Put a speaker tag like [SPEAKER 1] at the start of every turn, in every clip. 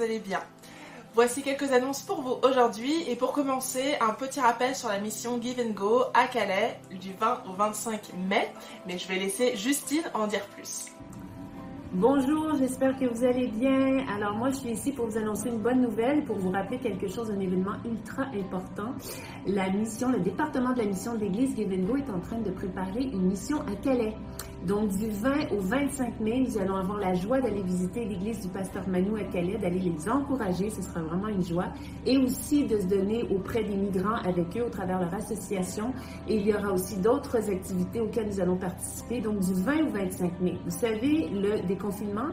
[SPEAKER 1] vous allez bien. Voici quelques annonces pour vous aujourd'hui et pour commencer, un petit rappel sur la mission Give Go à Calais du 20 au 25 mai, mais je vais laisser Justine en dire plus.
[SPEAKER 2] Bonjour, j'espère que vous allez bien. Alors moi, je suis ici pour vous annoncer une bonne nouvelle, pour vous rappeler quelque chose, un événement ultra important. La mission, le département de la mission de l'Église Give Go est en train de préparer une mission à Calais. Donc du 20 au 25 mai, nous allons avoir la joie d'aller visiter l'église du pasteur Manu à Calais, d'aller les encourager, ce sera vraiment une joie, et aussi de se donner auprès des migrants avec eux au travers leur association. Et il y aura aussi d'autres activités auxquelles nous allons participer, donc du 20 au 25 mai. Vous savez, le déconfinement,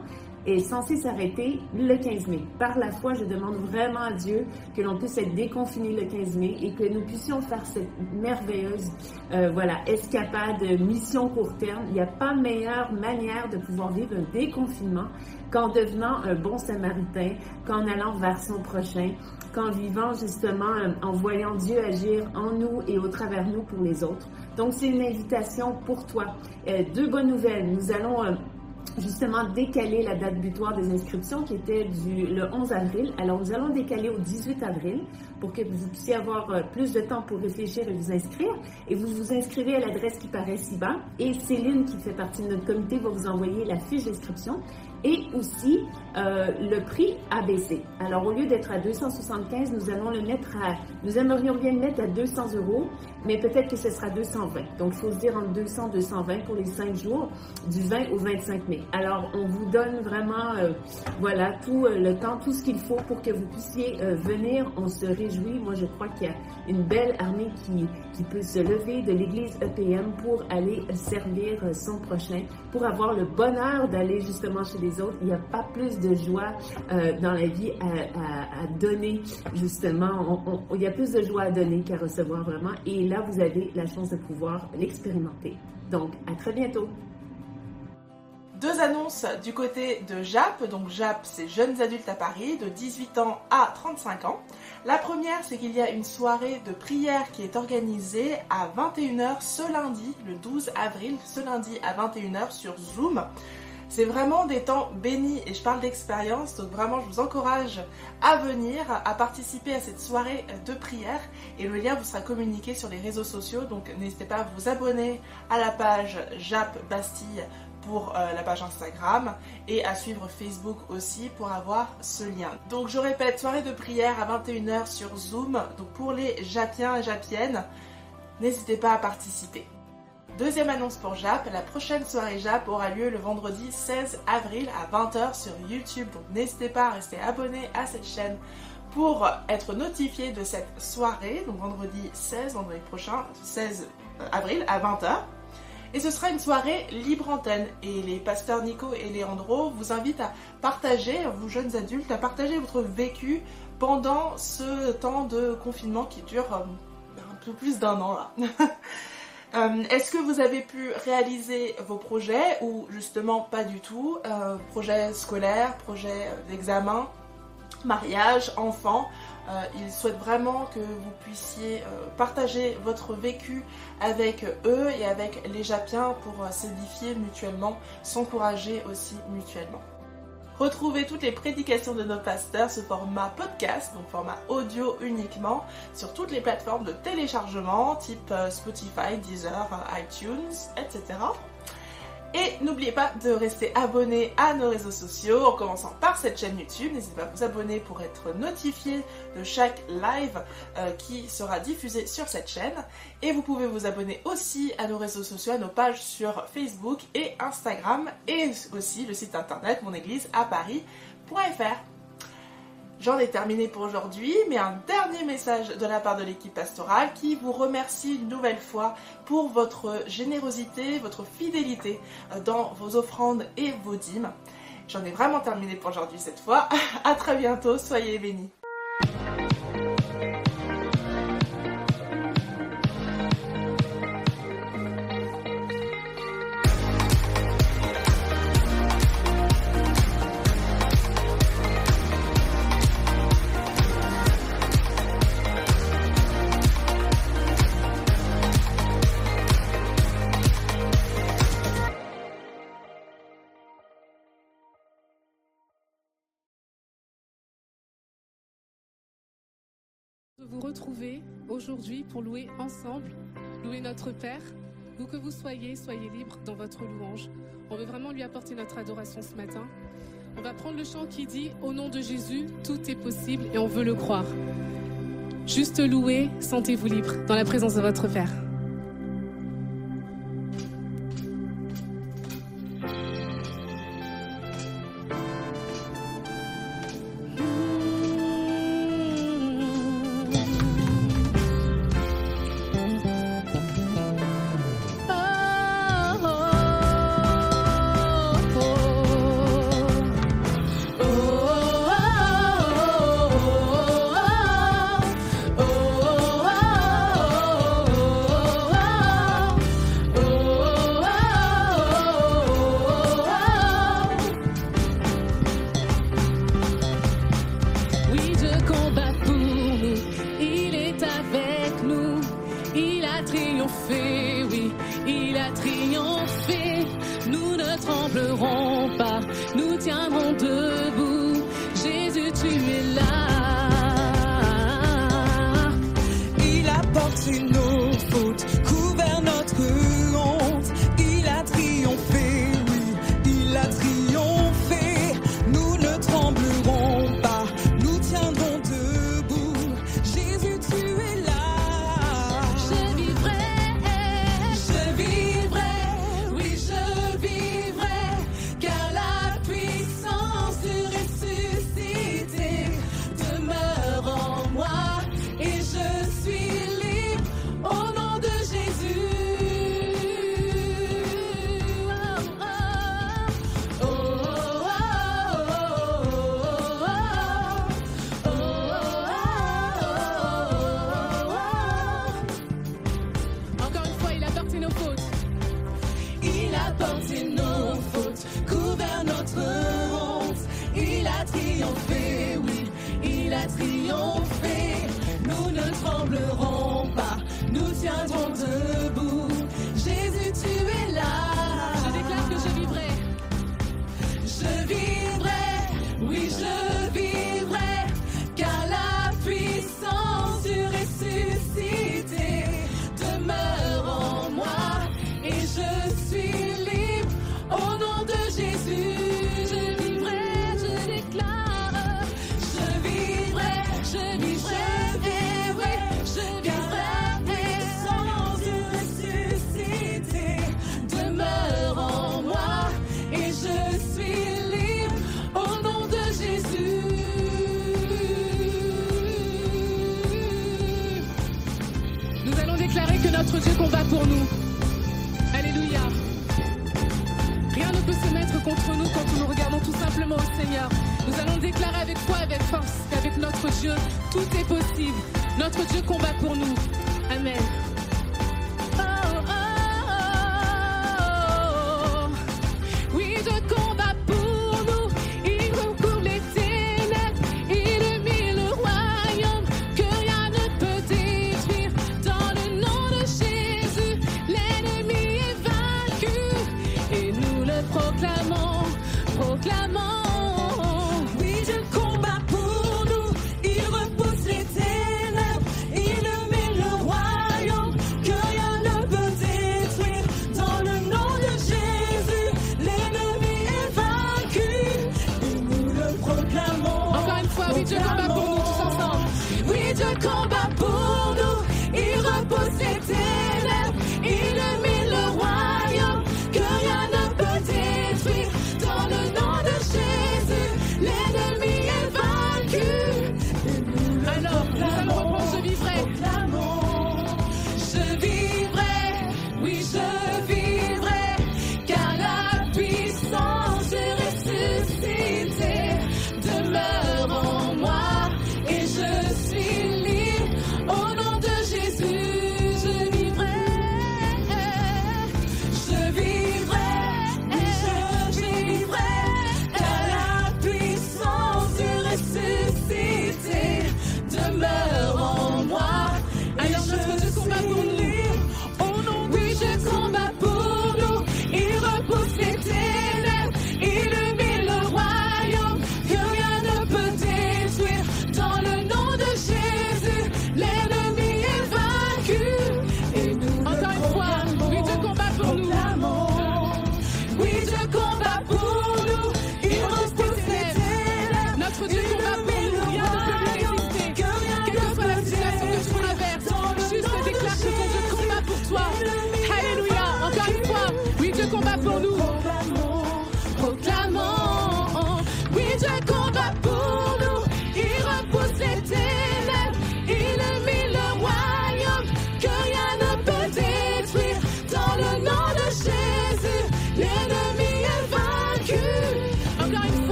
[SPEAKER 2] est censé s'arrêter le 15 mai. Par la foi, je demande vraiment à Dieu que l'on puisse être déconfiné le 15 mai et que nous puissions faire cette merveilleuse, euh, voilà, escapade, mission court terme. Il n'y a pas meilleure manière de pouvoir vivre un déconfinement qu'en devenant un bon samaritain, qu'en allant vers son prochain, qu'en vivant justement, euh, en voyant Dieu agir en nous et au travers nous pour les autres. Donc, c'est une invitation pour toi. Euh, deux bonnes nouvelles. Nous allons justement décaler la date butoir des inscriptions qui était du, le 11 avril. Alors, nous allons décaler au 18 avril pour que vous puissiez avoir euh, plus de temps pour réfléchir et vous inscrire. Et vous vous inscrivez à l'adresse qui paraît ci-bas. Et Céline, qui fait partie de notre comité, va vous envoyer la fiche d'inscription et aussi euh, le prix a baissé. Alors au lieu d'être à 275, nous allons le mettre à, nous aimerions bien le mettre à 200 euros, mais peut-être que ce sera 220. Donc il faut se dire entre 200 220 pour les 5 jours du 20 au 25 mai. Alors on vous donne vraiment, euh, voilà, tout euh, le temps, tout ce qu'il faut pour que vous puissiez venir. On se réjouit. Moi je crois qu'il y a une belle armée qui, qui peut se lever de l'église EPM pour aller servir son prochain, pour avoir le bonheur d'aller justement chez les autres. Il n'y a pas plus de joie euh, dans la vie à, donner, justement. il y a plus de joie à donner qu'à recevoir vraiment. Et là, vous avez la chance de pouvoir l'expérimenter. Donc, à très bientôt.
[SPEAKER 1] Deux annonces du côté de JAP. Donc JAP, c'est Jeunes Adultes à Paris, de 18 ans à 35 ans. La première, c'est qu'il y a une soirée de prière qui est organisée à 21h ce lundi, le 12 avril, ce lundi à 21h sur Zoom. C'est vraiment des temps bénis et je parle d'expérience, donc vraiment je vous encourage à venir, à participer à cette soirée de prière et le lien vous sera communiqué sur les réseaux sociaux, donc n'hésitez pas à vous abonner à la page Jap Bastille pour euh, la page Instagram et à suivre Facebook aussi pour avoir ce lien. Donc je répète, soirée de prière à 21h sur Zoom, donc pour les Japiens et Japiennes, n'hésitez pas à participer. Deuxième annonce pour JAP, la prochaine soirée JAP aura lieu le vendredi 16 avril à 20h sur YouTube. Donc n'hésitez pas à rester abonné à cette chaîne pour être notifié de cette soirée, donc vendredi 16, vendredi prochain, 16 avril à 20h. Et ce sera une soirée libre antenne. Et les pasteurs Nico et Leandro vous invitent à partager, vous jeunes adultes, à partager votre vécu pendant ce temps de confinement qui dure euh, un peu plus d'un an là. Euh, est-ce que vous avez pu réaliser vos projets ou justement pas du tout euh, Projets scolaires, projets d'examen, mariage, enfants euh, ils souhaitent vraiment que vous puissiez partager votre vécu avec eux et avec les Japiens pour s'édifier mutuellement, s'encourager aussi mutuellement. Retrouvez toutes les prédications de nos pasteurs sous format podcast, donc format audio uniquement, sur toutes les plateformes de téléchargement type euh, Spotify, Deezer, iTunes, etc. Et n'oubliez pas de rester abonné à nos réseaux sociaux en commençant par cette chaîne YouTube. N'hésitez pas à vous abonner pour être notifié de chaque live euh, qui sera diffusé sur cette chaîne. Et vous pouvez vous abonner aussi à nos réseaux sociaux, à nos pages sur Facebook et Instagram et aussi le site internet monéglise-à-paris.fr. J'en ai terminé pour aujourd'hui, mais un dernier message de la part de l'équipe pastorale qui vous remercie une nouvelle fois pour votre générosité, votre fidélité euh, dans vos offrandes et vos dîmes. J'en ai vraiment terminé pour aujourd'hui cette fois. À très bientôt, soyez bénis.
[SPEAKER 3] Retrouver aujourd'hui pour louer ensemble, louer notre Père. Où que vous soyez, soyez libre dans votre louange. On veut vraiment lui apporter notre adoration ce matin. On va prendre le chant qui dit Au nom de Jésus, tout est possible et on veut le croire. Juste louer, sentez-vous libre dans la présence de votre Père. Il a
[SPEAKER 4] porté nos fautes, couvert notre honte. Il a triomphé, oui, il a triomphé. Nous ne tremblerons pas, nous tiendrons debout. Seigneur. Nous allons déclarer avec
[SPEAKER 3] foi, avec force, qu'avec notre Dieu, tout est possible. Notre Dieu combat pour nous. Amen.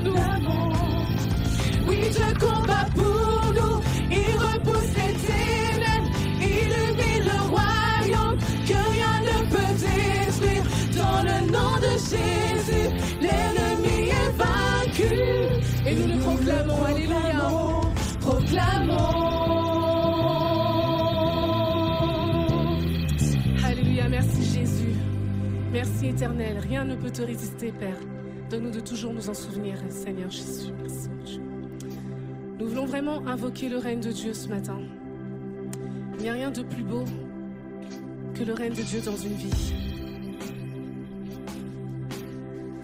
[SPEAKER 3] Nous.
[SPEAKER 4] Oui, Dieu combat pour nous. Il repousse les ténèbres, illumine le royaume que rien ne peut détruire. Dans le nom de Jésus, l'ennemi est vaincu.
[SPEAKER 3] Et nous le proclamons. Alléluia.
[SPEAKER 4] Proclamons.
[SPEAKER 3] Alléluia, merci Jésus. Merci éternel. Rien ne peut te résister, Père. Donne-nous de toujours nous en souvenir, Seigneur Jésus. Merci. Nous voulons vraiment invoquer le règne de Dieu ce matin. Il n'y a rien de plus beau que le règne de Dieu dans une vie.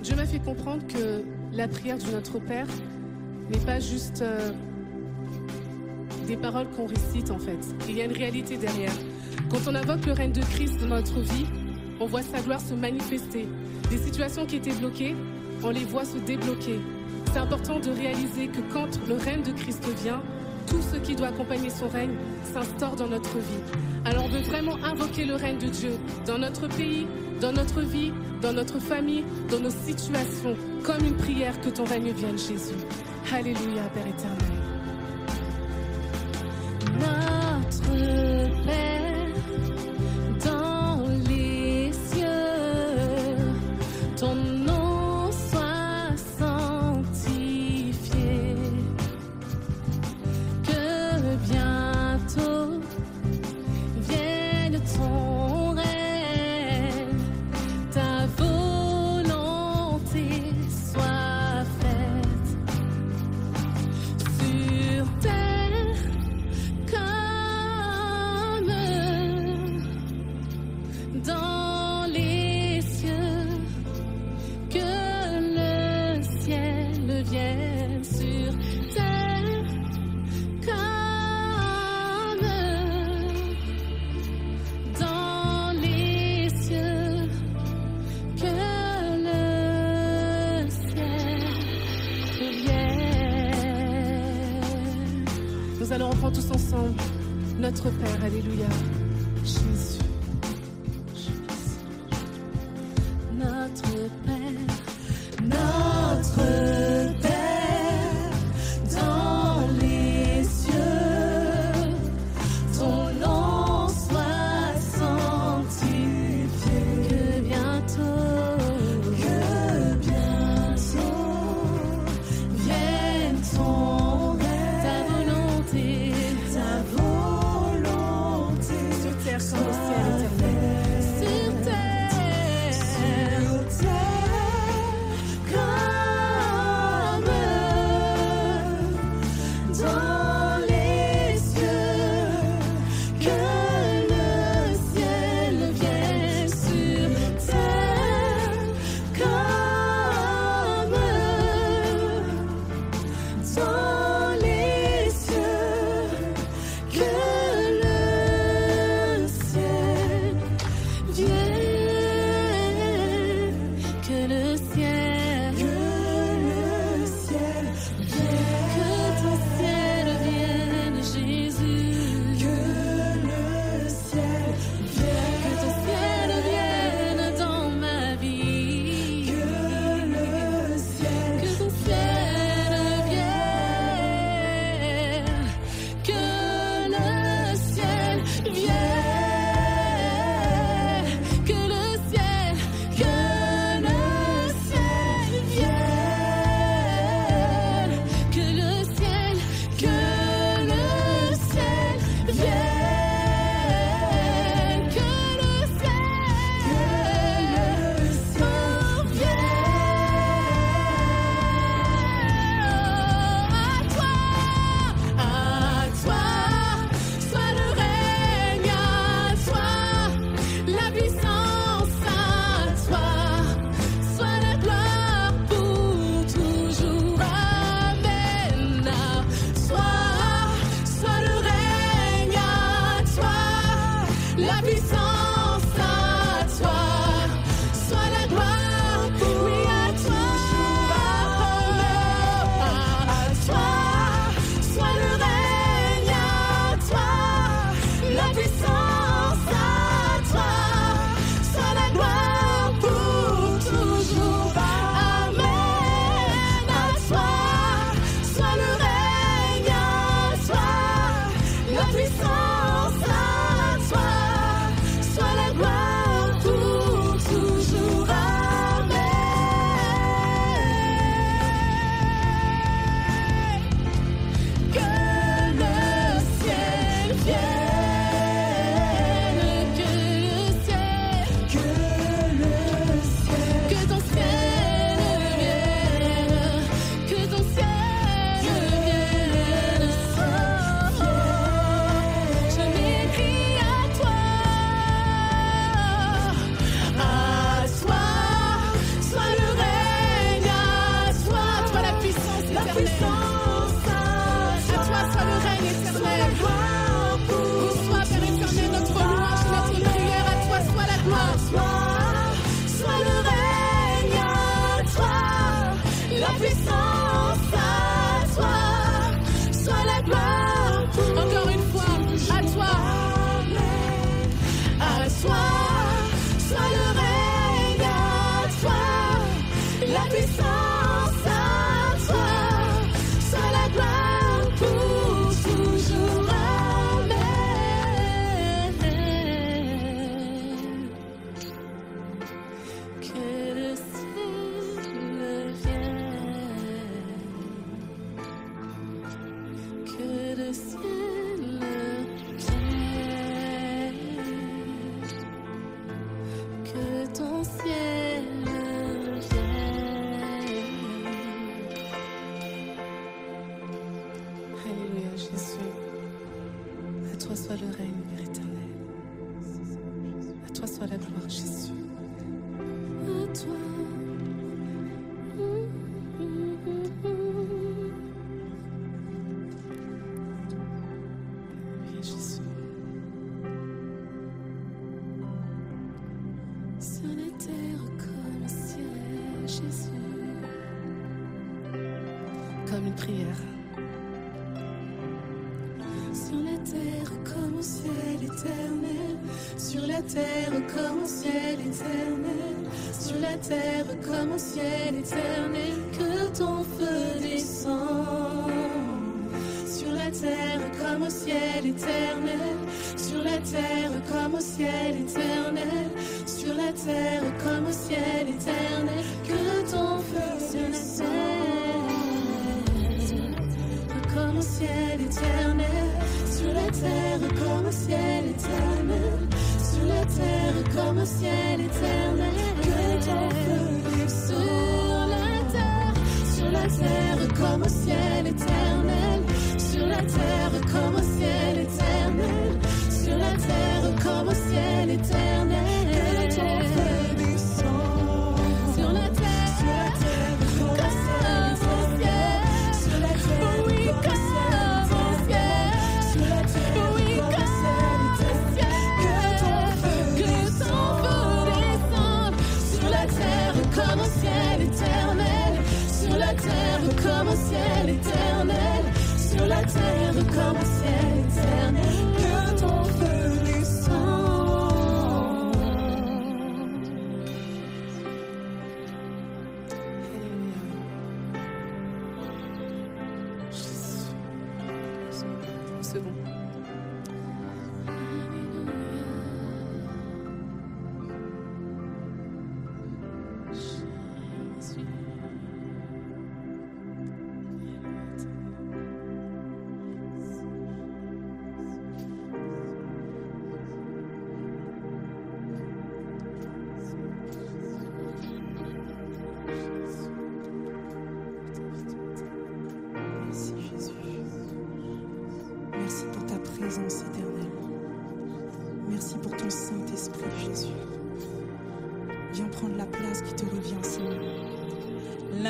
[SPEAKER 3] Dieu m'a fait comprendre que la prière du Notre Père n'est pas juste euh, des paroles qu'on récite en fait. Il y a une réalité derrière. Quand on invoque le règne de Christ dans notre vie, on voit sa gloire se manifester. Des situations qui étaient bloquées, on les voit se débloquer. C'est important de réaliser que quand le règne de Christ vient, tout ce qui doit accompagner son règne s'instaure dans notre vie. Alors on veut vraiment invoquer le règne de Dieu dans notre pays, dans notre vie, dans notre famille, dans nos situations, comme une prière que ton règne vienne, Jésus. Alléluia, Père éternel.
[SPEAKER 4] sur
[SPEAKER 3] la terre comme au ciel éternel.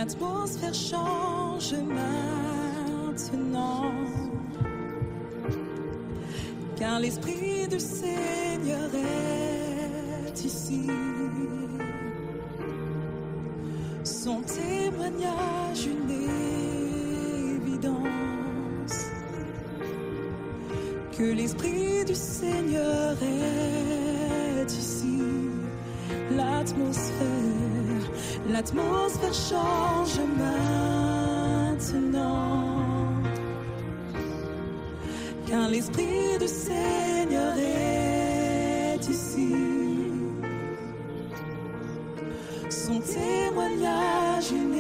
[SPEAKER 5] l'atmosphère change maintenant. Car l'Esprit du Seigneur est ici. Son témoignage, une évidence. Que l'Esprit du Seigneur est ici. L'atmosphère. L'atmosphère change maintenant. Car l'Esprit du Seigneur est ici. Son témoignage une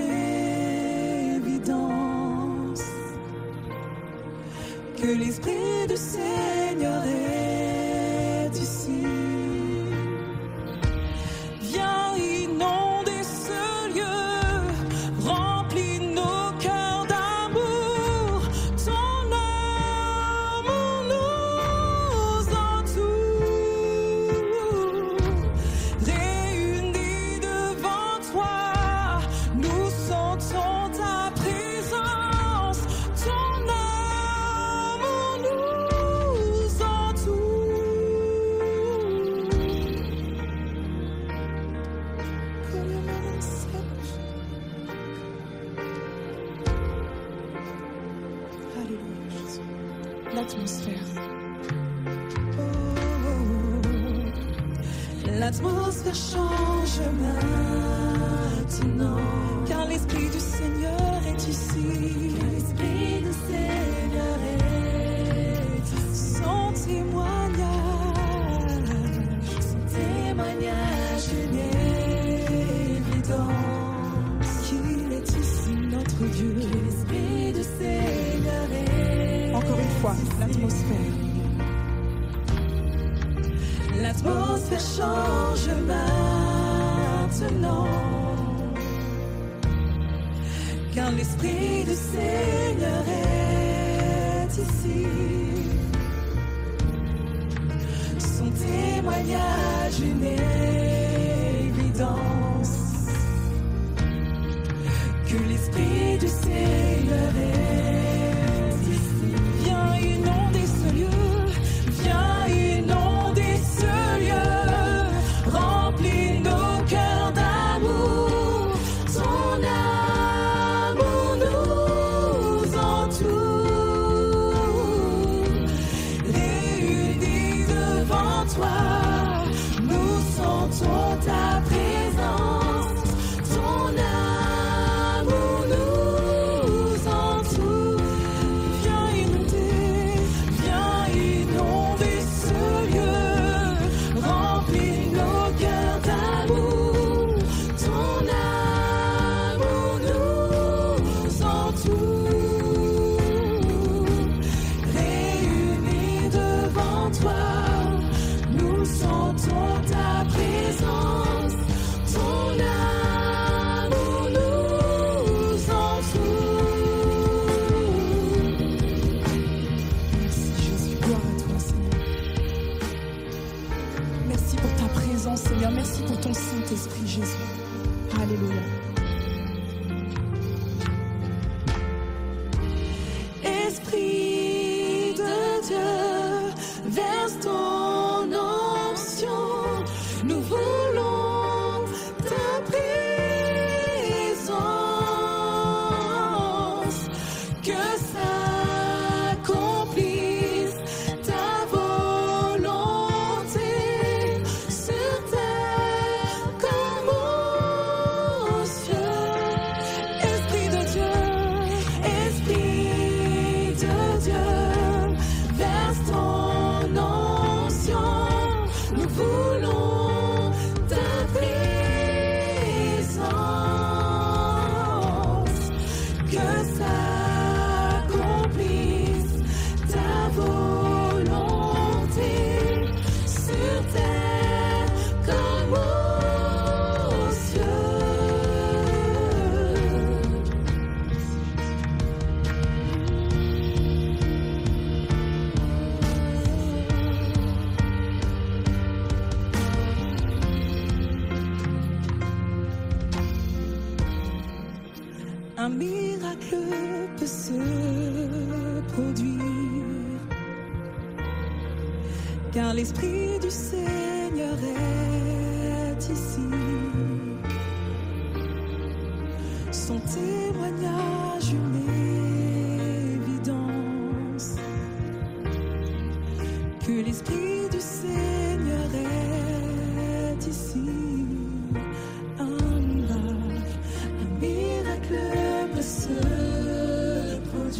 [SPEAKER 5] évidence. Que l'Esprit du Seigneur est témoignage une évidence.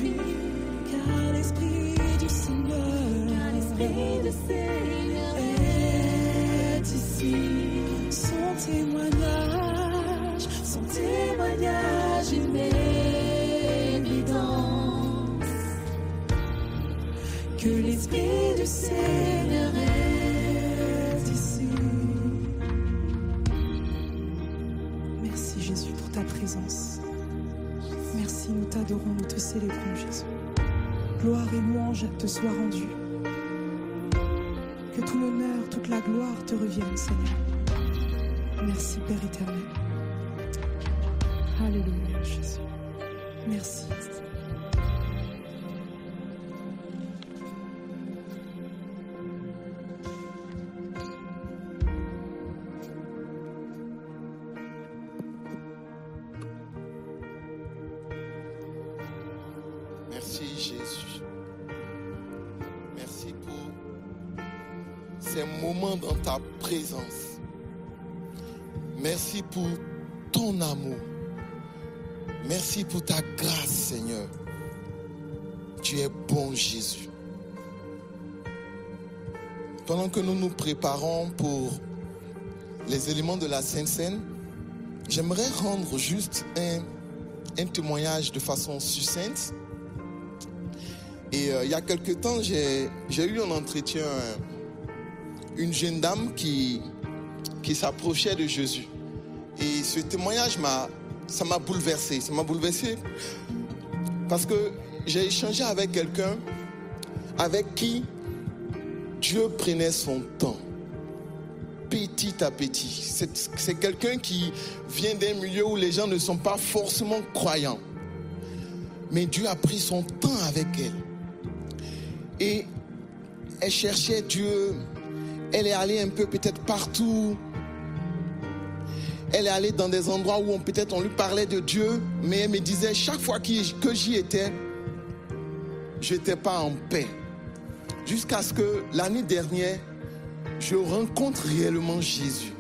[SPEAKER 5] Car l'Esprit du Seigneur, l'Esprit du Seigneur est ici. Son témoignage, son témoignage une évidence que l'Esprit du Seigneur est ici. Merci Jésus pour ta présence. Merci, nous t'adorons, célébrons Jésus. Gloire et louange te soient rendues. Que tout l'honneur, toute la gloire te reviennent Seigneur. Merci Père éternel.
[SPEAKER 6] Présence. Merci pour ton amour. Merci pour ta grâce, Seigneur. Tu es bon, Jésus. Pendant que nous nous préparons pour les éléments de la Sainte Seine, j'aimerais rendre juste un, témoignage de façon succincte Et euh, il y a quelque temps, j'ai eu un entretien, une jeune dame qui, s'approchait de Jésus. Et ce témoignage m'a, ça m'a bouleversé. Ça m'a bouleversé parce que j'ai échangé avec quelqu'un avec qui Dieu prenait son temps, petit à petit. C'est c'est quelqu'un qui vient d'un milieu où les gens ne sont pas forcément croyants. Mais Dieu a pris son temps avec elle. Et elle cherchait Dieu. Elle est allée un peu peut-être partout. Elle est allée dans des endroits où peut-être on lui parlait de Dieu, mais elle me disait chaque fois que j'y étais, je n'étais pas en paix. Jusqu'à ce que l'année dernière, je rencontre réellement Jésus.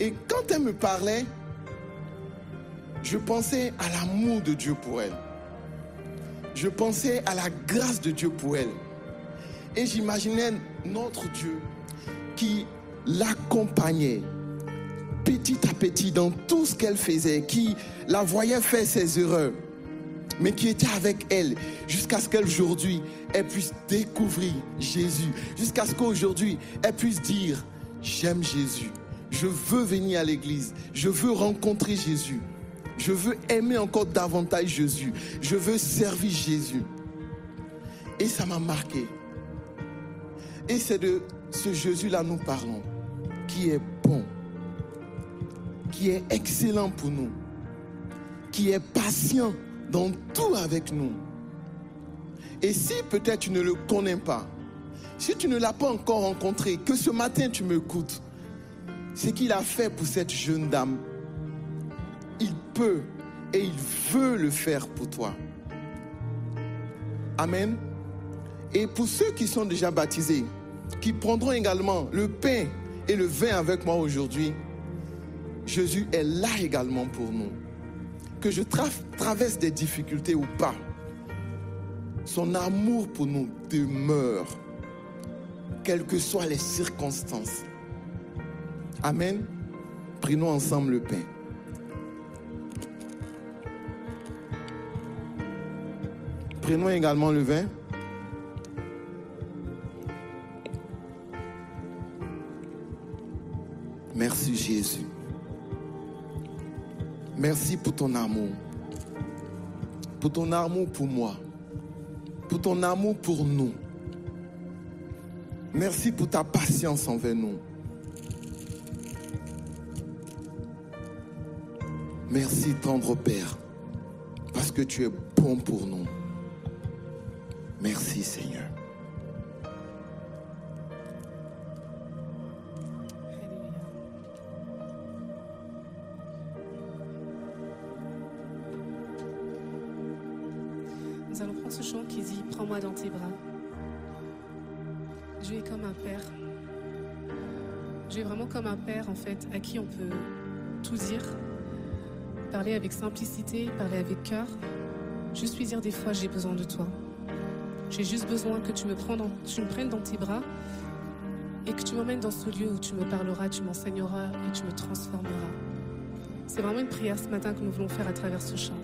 [SPEAKER 6] Et quand elle me parlait, je pensais à l'amour de Dieu pour elle. Je pensais à la grâce de Dieu pour elle. Et j'imaginais notre Dieu qui l'accompagnait petit à petit dans tout ce qu'elle faisait, qui la voyait faire ses erreurs, mais qui était avec elle jusqu'à ce qu'aujourd'hui, elle puisse découvrir Jésus, jusqu'à ce qu'aujourd'hui, elle puisse dire, j'aime Jésus, je veux venir à l'église, je veux rencontrer Jésus, je veux aimer encore davantage Jésus, je veux servir Jésus. Et ça m'a marqué. Et c'est de ce Jésus-là nous parlons, qui est bon, qui est excellent pour nous, qui est patient dans tout avec nous. Et si peut-être tu ne le connais pas, si tu ne l'as pas encore rencontré, que ce matin tu m'écoutes, ce qu'il a fait pour cette jeune dame, il peut et il veut le faire pour toi. Amen. Et pour ceux qui sont déjà baptisés, qui prendront également le pain et le vin avec moi aujourd'hui, Jésus est là également pour nous. Que je tra- traverse des difficultés ou pas, son amour pour nous demeure, quelles que soient les circonstances. Amen. Prenons ensemble le pain. Prenons également le vin. Merci Jésus. Merci pour ton amour. Pour ton amour pour moi. Pour ton amour pour nous. Merci pour ta patience envers nous. Merci tendre Père. Parce que tu es bon pour nous. Merci Seigneur.
[SPEAKER 3] À qui on peut tout dire, parler avec simplicité, parler avec cœur. Juste lui dire des fois J'ai besoin de toi. J'ai juste besoin que tu me, tu me prennes dans tes bras et que tu m'emmènes dans ce lieu où tu me parleras, tu m'enseigneras et tu me transformeras. C'est vraiment une prière ce matin que nous voulons faire à travers ce chant.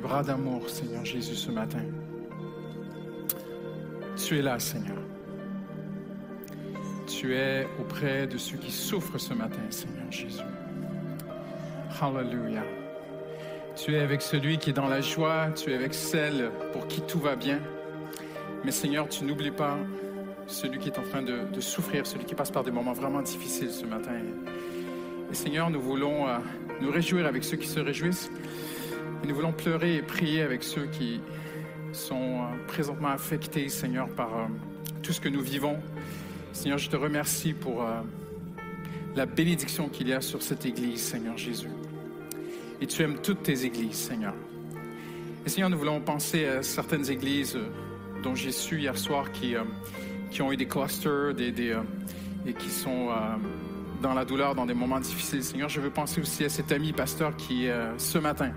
[SPEAKER 4] Bras
[SPEAKER 7] d'amour, Seigneur Jésus, ce matin. Tu es là, Seigneur. Tu es auprès de ceux qui souffrent ce matin, Seigneur Jésus. Hallelujah. Tu es avec celui qui est dans la joie, tu es avec celle pour qui tout va bien. Mais Seigneur, tu n'oublies pas celui qui est en train de, de souffrir, celui qui passe par des moments vraiment difficiles ce matin. Et Seigneur, nous voulons euh, nous réjouir avec ceux qui se réjouissent. Et nous voulons pleurer et prier avec ceux qui sont euh, présentement affectés, Seigneur, par euh, tout ce que nous vivons. Seigneur, je te remercie pour euh, la bénédiction qu'il y a sur cette Église, Seigneur Jésus. Et tu aimes toutes tes églises, Seigneur. Et Seigneur, nous voulons penser à certaines églises dont j'ai su hier soir qui, qui ont eu des clusters et qui sont dans la douleur, dans des moments difficiles. Seigneur, je veux penser aussi à cet ami pasteur qui, ce matin,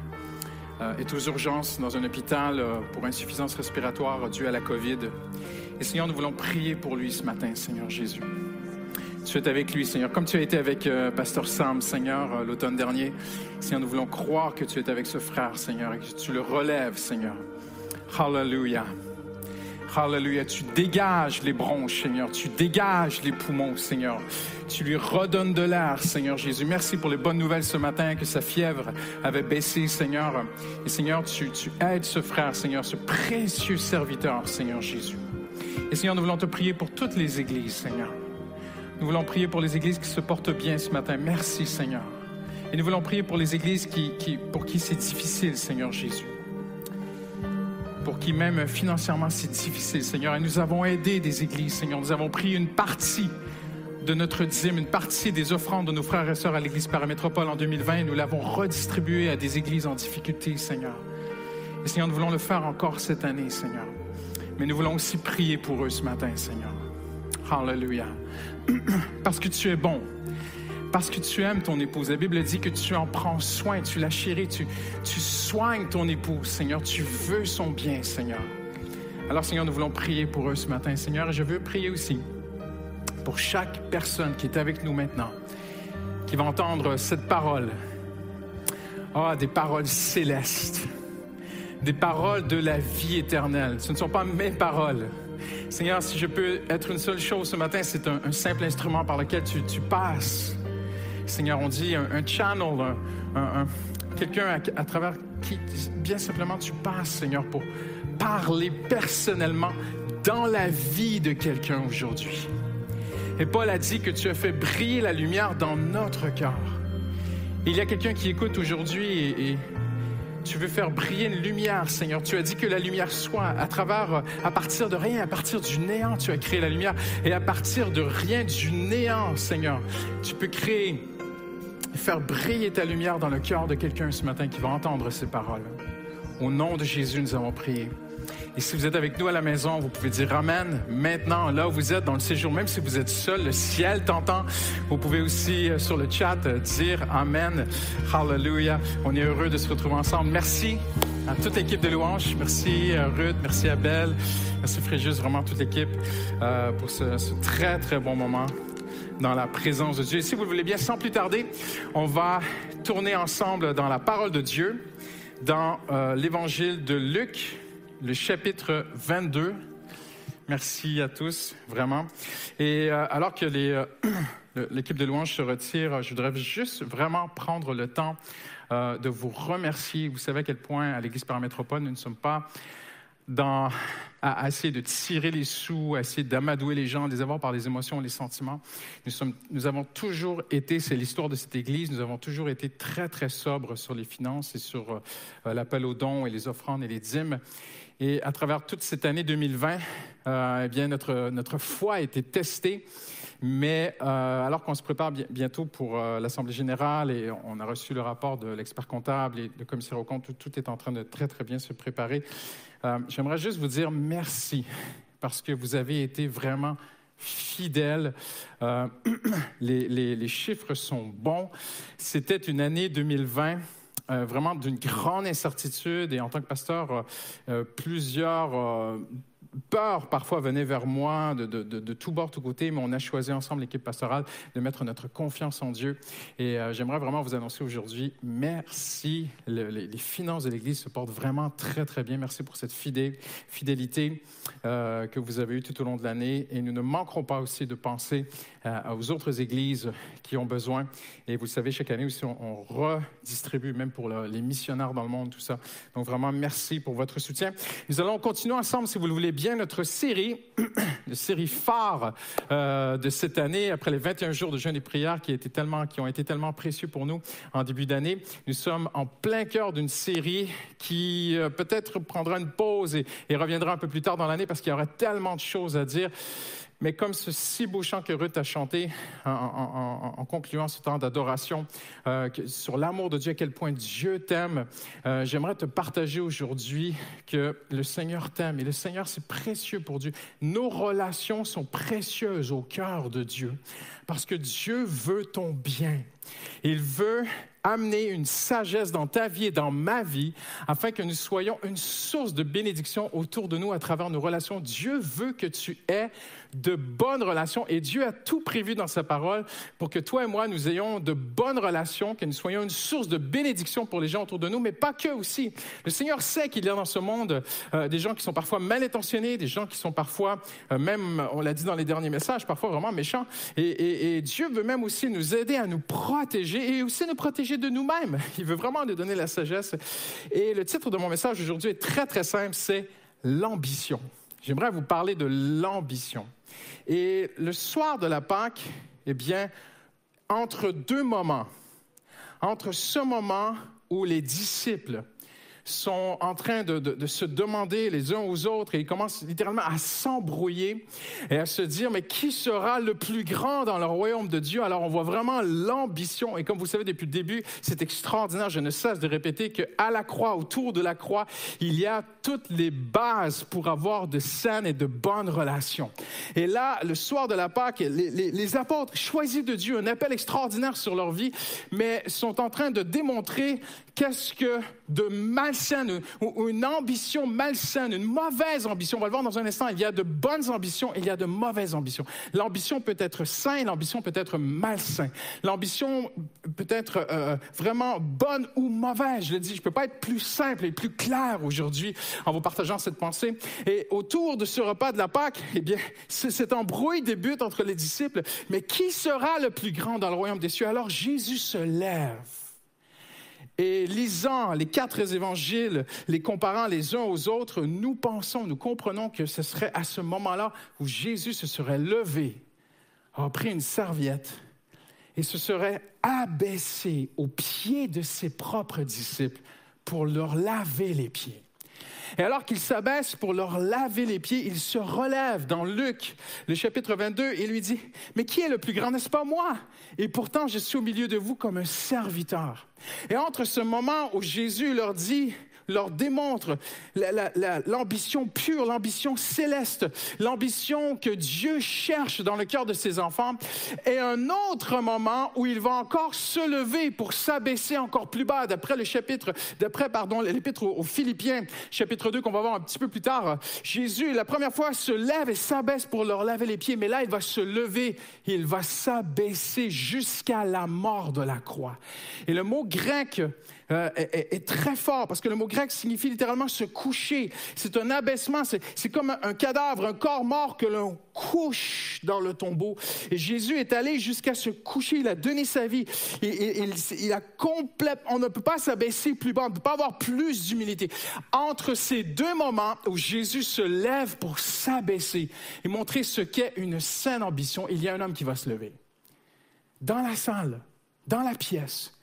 [SPEAKER 7] est aux urgences dans un hôpital euh, pour insuffisance respiratoire due à la COVID. Et Seigneur, nous voulons prier pour lui ce matin, Seigneur Jésus. Tu es avec lui, Seigneur, comme tu as été avec euh, Pasteur Sam, Seigneur, euh, l'automne dernier. Seigneur, nous voulons croire que tu es avec ce frère, Seigneur, et que tu le relèves, Seigneur. Hallelujah. Hallelujah. Tu dégages les bronches, Seigneur. Tu dégages les poumons, Seigneur. Tu lui redonnes de l'air, Seigneur Jésus. Merci pour les bonnes nouvelles ce matin, que sa fièvre avait baissé, Seigneur. Et Seigneur, tu, tu aides ce frère, Seigneur, ce précieux serviteur, Seigneur Jésus. Et Seigneur, nous voulons te prier pour toutes les églises, Seigneur. Nous voulons prier pour les églises qui se portent bien ce matin. Merci, Seigneur. Et nous voulons prier pour les églises qui, qui- pour qui c'est difficile, Seigneur Jésus. Pour qui même financièrement c'est difficile, Seigneur. Et nous avons aidé des églises, Seigneur. Nous avons pris une partie de notre dîme, une partie des offrandes de nos frères et sœurs à l'Église Paramétropole en 2020 et nous l'avons redistribuée à des églises en difficulté, Seigneur. Et Seigneur, nous voulons le faire encore cette année, Seigneur. Mais nous voulons aussi prier pour eux ce matin, Seigneur. Hallelujah. Parce que tu es bon. Parce que tu aimes ton épouse. La Bible dit que tu en prends soin, tu la chéris, tu, tu soignes ton épouse, Seigneur. Tu veux son bien, Seigneur. Alors, Seigneur, nous voulons prier pour eux ce matin, Seigneur. Et je veux prier aussi pour chaque personne qui est avec nous maintenant, qui va entendre cette parole. Ah, des paroles célestes, des paroles de la vie éternelle. Ce ne sont pas mes paroles. Seigneur, si je peux être une seule chose ce matin, c'est un, un simple instrument par lequel tu, tu passes. Seigneur, on dit un, channel, un, un- un- quelqu'un à, travers qui, bien simplement, tu passes, Seigneur, pour parler personnellement dans la vie de quelqu'un aujourd'hui. Et Paul a dit que tu as fait briller la lumière dans notre cœur. Il y a quelqu'un qui écoute aujourd'hui et, tu veux faire briller une lumière, Seigneur. Tu as dit que la lumière soit à travers, à partir de rien, à partir du néant, tu as créé la lumière. Et à partir de rien, du néant, Seigneur, tu peux créer, faire briller ta lumière dans le cœur de quelqu'un ce matin qui va entendre ces paroles. Au nom de Jésus, nous avons prié. Et si vous êtes avec nous à la maison, vous pouvez dire Amen. Maintenant, là où vous êtes dans le séjour, même si vous êtes seul, le ciel t'entend. Vous pouvez aussi euh, sur le chat euh, dire Amen. Hallelujah. On est heureux de se retrouver ensemble. Merci à toute l'équipe de louanges. Merci euh, Ruth, merci Abel, merci Fréjus, vraiment toute l'équipe pour ce très très bon moment dans la présence de Dieu. Si vous le voulez bien, sans plus tarder, on va tourner ensemble dans la parole de Dieu, dans euh, l'évangile de Luc, le chapitre 22. Merci à tous, vraiment. Et euh, alors que euh, l'équipe de louanges se retire, je voudrais juste vraiment prendre le temps de vous remercier. Vous savez à quel point à l'Église Paramétropole, nous ne sommes pas à, essayer de tirer les sous, à essayer d'amadouer les gens, de les avoir par les émotions, les sentiments. Nous, sommes, nous avons toujours été, c'est l'histoire de cette Église, nous avons toujours été très, très sobres sur les finances et sur euh, l'appel aux dons et les offrandes et les dîmes. Et à travers toute cette année 2020, euh, eh bien, notre, notre foi a été testée. Mais euh, alors qu'on se prépare bientôt pour l'Assemblée générale et on a reçu le rapport de l'expert comptable et le commissaire au compte, tout, est en train de très, très bien se préparer. Euh, j'aimerais juste vous dire merci parce que vous avez été vraiment fidèles. Les, les, chiffres sont bons. C'était une année 2020 vraiment d'une grande incertitude et en tant que pasteur, plusieurs peur parfois venait vers moi de, de, de, de tout bord, tout côté, mais on a choisi ensemble, l'équipe pastorale, de mettre notre confiance en Dieu. Et euh, j'aimerais vraiment vous annoncer aujourd'hui, merci. les, finances de l'Église se portent vraiment très, très bien. Merci pour cette fidélité euh, que vous avez eue tout au long de l'année. Et nous ne manquerons pas aussi de penser euh, aux autres églises qui ont besoin. Et vous le savez, chaque année aussi, on, redistribue, même pour les missionnaires dans le monde, tout ça. Donc vraiment, merci pour votre soutien. Nous allons continuer ensemble, si vous le voulez bien, notre série, de série phare euh, de cette année, après les 21 jours de jeûne et prière qui, ont été tellement précieux pour nous en début d'année. Nous sommes en plein cœur d'une série qui euh, peut-être prendra une pause et reviendra un peu plus tard dans l'année parce qu'il y aura tellement de choses à dire. Mais comme ce si beau chant que Ruth a chanté en, concluant ce temps d'adoration euh, sur l'amour de Dieu, à quel point Dieu t'aime, euh, j'aimerais te partager aujourd'hui que le Seigneur t'aime et le Seigneur c'est précieux pour Dieu. Nos relations sont précieuses au cœur de Dieu parce que Dieu veut ton bien. Il veut amener une sagesse dans ta vie et dans ma vie afin que nous soyons une source de bénédiction autour de nous à travers nos relations. Dieu veut que tu aies de bonnes relations et Dieu a tout prévu dans sa parole pour que toi et moi, nous ayons de bonnes relations, que nous soyons une source de bénédiction pour les gens autour de nous, mais pas que aussi. Le Seigneur sait qu'il y a dans ce monde euh, des gens qui sont parfois mal intentionnés, des gens qui sont parfois, euh, même, on l'a dit dans les derniers messages, parfois vraiment méchants. Et, et Dieu veut même aussi nous aider à nous protéger et aussi nous protéger de nous-mêmes. Il veut vraiment nous donner la sagesse. Et le titre de mon message aujourd'hui est très, très simple, c'est l'ambition. J'aimerais vous parler de l'ambition. Et le soir de la Pâque, eh bien, entre deux moments, entre ce moment où les disciples sont en train de, se demander les uns aux autres et ils commencent littéralement à s'embrouiller et à se dire, mais qui sera le plus grand dans le royaume de Dieu? Alors on voit vraiment l'ambition et comme vous savez depuis le début, c'est extraordinaire, je ne cesse de répéter qu'à la croix, autour de la croix, il y a toutes les bases pour avoir de saines et de bonnes relations. Et là, le soir de la Pâque, les, les apôtres choisis de Dieu, un appel extraordinaire sur leur vie, mais sont en train de démontrer qu'est-ce que de malsaine ou une ambition malsaine, une mauvaise ambition. On va le voir dans un instant. Il y a de bonnes ambitions et il y a de mauvaises ambitions. L'ambition peut être saine, l'ambition peut être malsaine. L'ambition peut être euh, vraiment bonne ou mauvaise. Je le dis, je peux pas être plus simple et plus clair aujourd'hui en vous partageant cette pensée. Et autour de ce repas de la Pâque, eh bien, cet embrouille débute entre les disciples. Mais qui sera le plus grand dans le royaume des cieux? Alors Jésus se lève et lisant les quatre évangiles, les comparant les uns aux autres, nous pensons, nous comprenons que ce serait à ce moment-là où Jésus se serait levé, aurait pris une serviette et se serait abaissé aux pieds de ses propres disciples pour leur laver les pieds. Et alors qu'il s'abaisse pour leur laver les pieds, il se relève dans Luc, le chapitre 22, et lui dit, Mais qui est le plus grand, n'est-ce pas moi? Et pourtant, je suis au milieu de vous comme un serviteur. Et entre ce moment où Jésus leur dit, leur démontre l'ambition pure, l'ambition céleste, l'ambition que Dieu cherche dans le cœur de ses enfants, et un autre moment où il va encore se lever pour s'abaisser encore plus bas, d'après le chapitre, d'après, pardon, l'épître aux Philippiens, chapitre 2 qu'on va voir un petit peu plus tard. Jésus, la première fois, se lève et s'abaisse pour leur laver les pieds, mais là, il va se lever, il va s'abaisser jusqu'à la mort de la croix. Et le mot grec euh, est, très fort parce que le mot grec signifie littéralement se coucher. C'est un abaissement, c'est comme un, cadavre, un corps mort que l'on couche dans le tombeau. Et Jésus est allé jusqu'à se coucher, il a donné sa vie. Il, a complète, on ne peut pas s'abaisser plus bas, on ne peut pas avoir plus d'humilité. Entre ces deux moments où Jésus se lève pour s'abaisser et montrer ce qu'est une saine ambition, il y a un homme qui va se lever. Dans la salle, dans la pièce,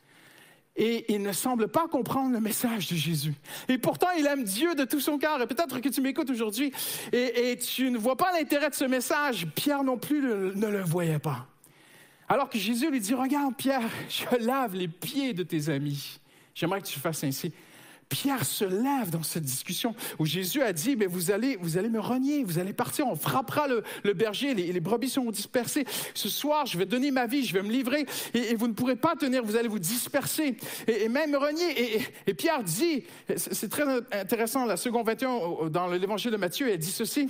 [SPEAKER 7] et il ne semble pas comprendre le message de Jésus. Et pourtant, il aime Dieu de tout son cœur. Et peut-être que tu m'écoutes aujourd'hui et, tu ne vois pas l'intérêt de ce message. Pierre non plus ne le voyait pas. Alors que Jésus lui dit, regarde Pierre, je lave les pieds de tes amis. J'aimerais que tu fasses ainsi. Pierre se lève dans cette discussion où Jésus a dit, mais vous allez, vous allez me renier, vous allez partir, on frappera le, berger, les, brebis sont dispersées. Ce soir, je vais donner ma vie, je vais me livrer et, vous ne pourrez pas tenir, vous allez vous disperser et, même me renier. Et, Pierre dit, c'est très intéressant, la seconde 21 dans l'évangile de Matthieu, elle dit ceci.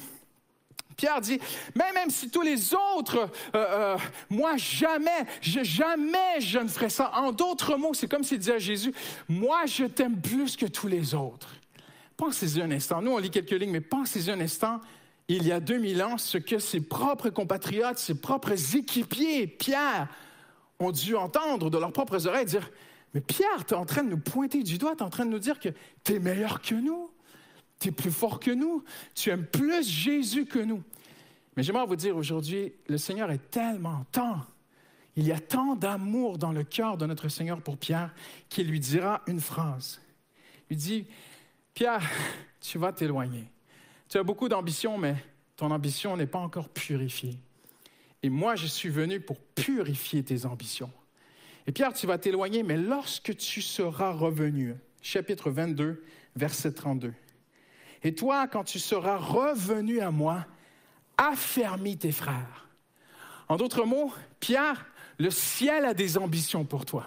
[SPEAKER 7] Pierre dit, mais même si tous les autres, euh, euh, moi jamais, jamais je ne ferai ça. En d'autres mots, c'est comme s'il disait à Jésus, moi je t'aime plus que tous les autres. Pensez-y un instant. Nous, on lit quelques lignes, mais pensez-y un instant. Il y a 2000 ans, ce que ses propres compatriotes, ses propres équipiers, Pierre, ont dû entendre de leurs propres oreilles dire, mais Pierre, tu es en train de nous pointer du doigt, tu es en train de nous dire que tu es meilleur que nous tu es plus fort que nous, tu aimes plus Jésus que nous. Mais j'aimerais vous dire aujourd'hui, le Seigneur est tellement tant, il y a tant d'amour dans le cœur de notre Seigneur pour Pierre qu'il lui dira une phrase. Il dit, Pierre, tu vas t'éloigner. Tu as beaucoup d'ambition, mais ton ambition n'est pas encore purifiée. Et moi, je suis venu pour purifier tes ambitions. Et Pierre, tu vas t'éloigner, mais lorsque tu seras revenu, chapitre 22, verset 32, et toi, quand tu seras revenu à moi, affermis tes frères. En d'autres mots, Pierre, le ciel a des ambitions pour toi.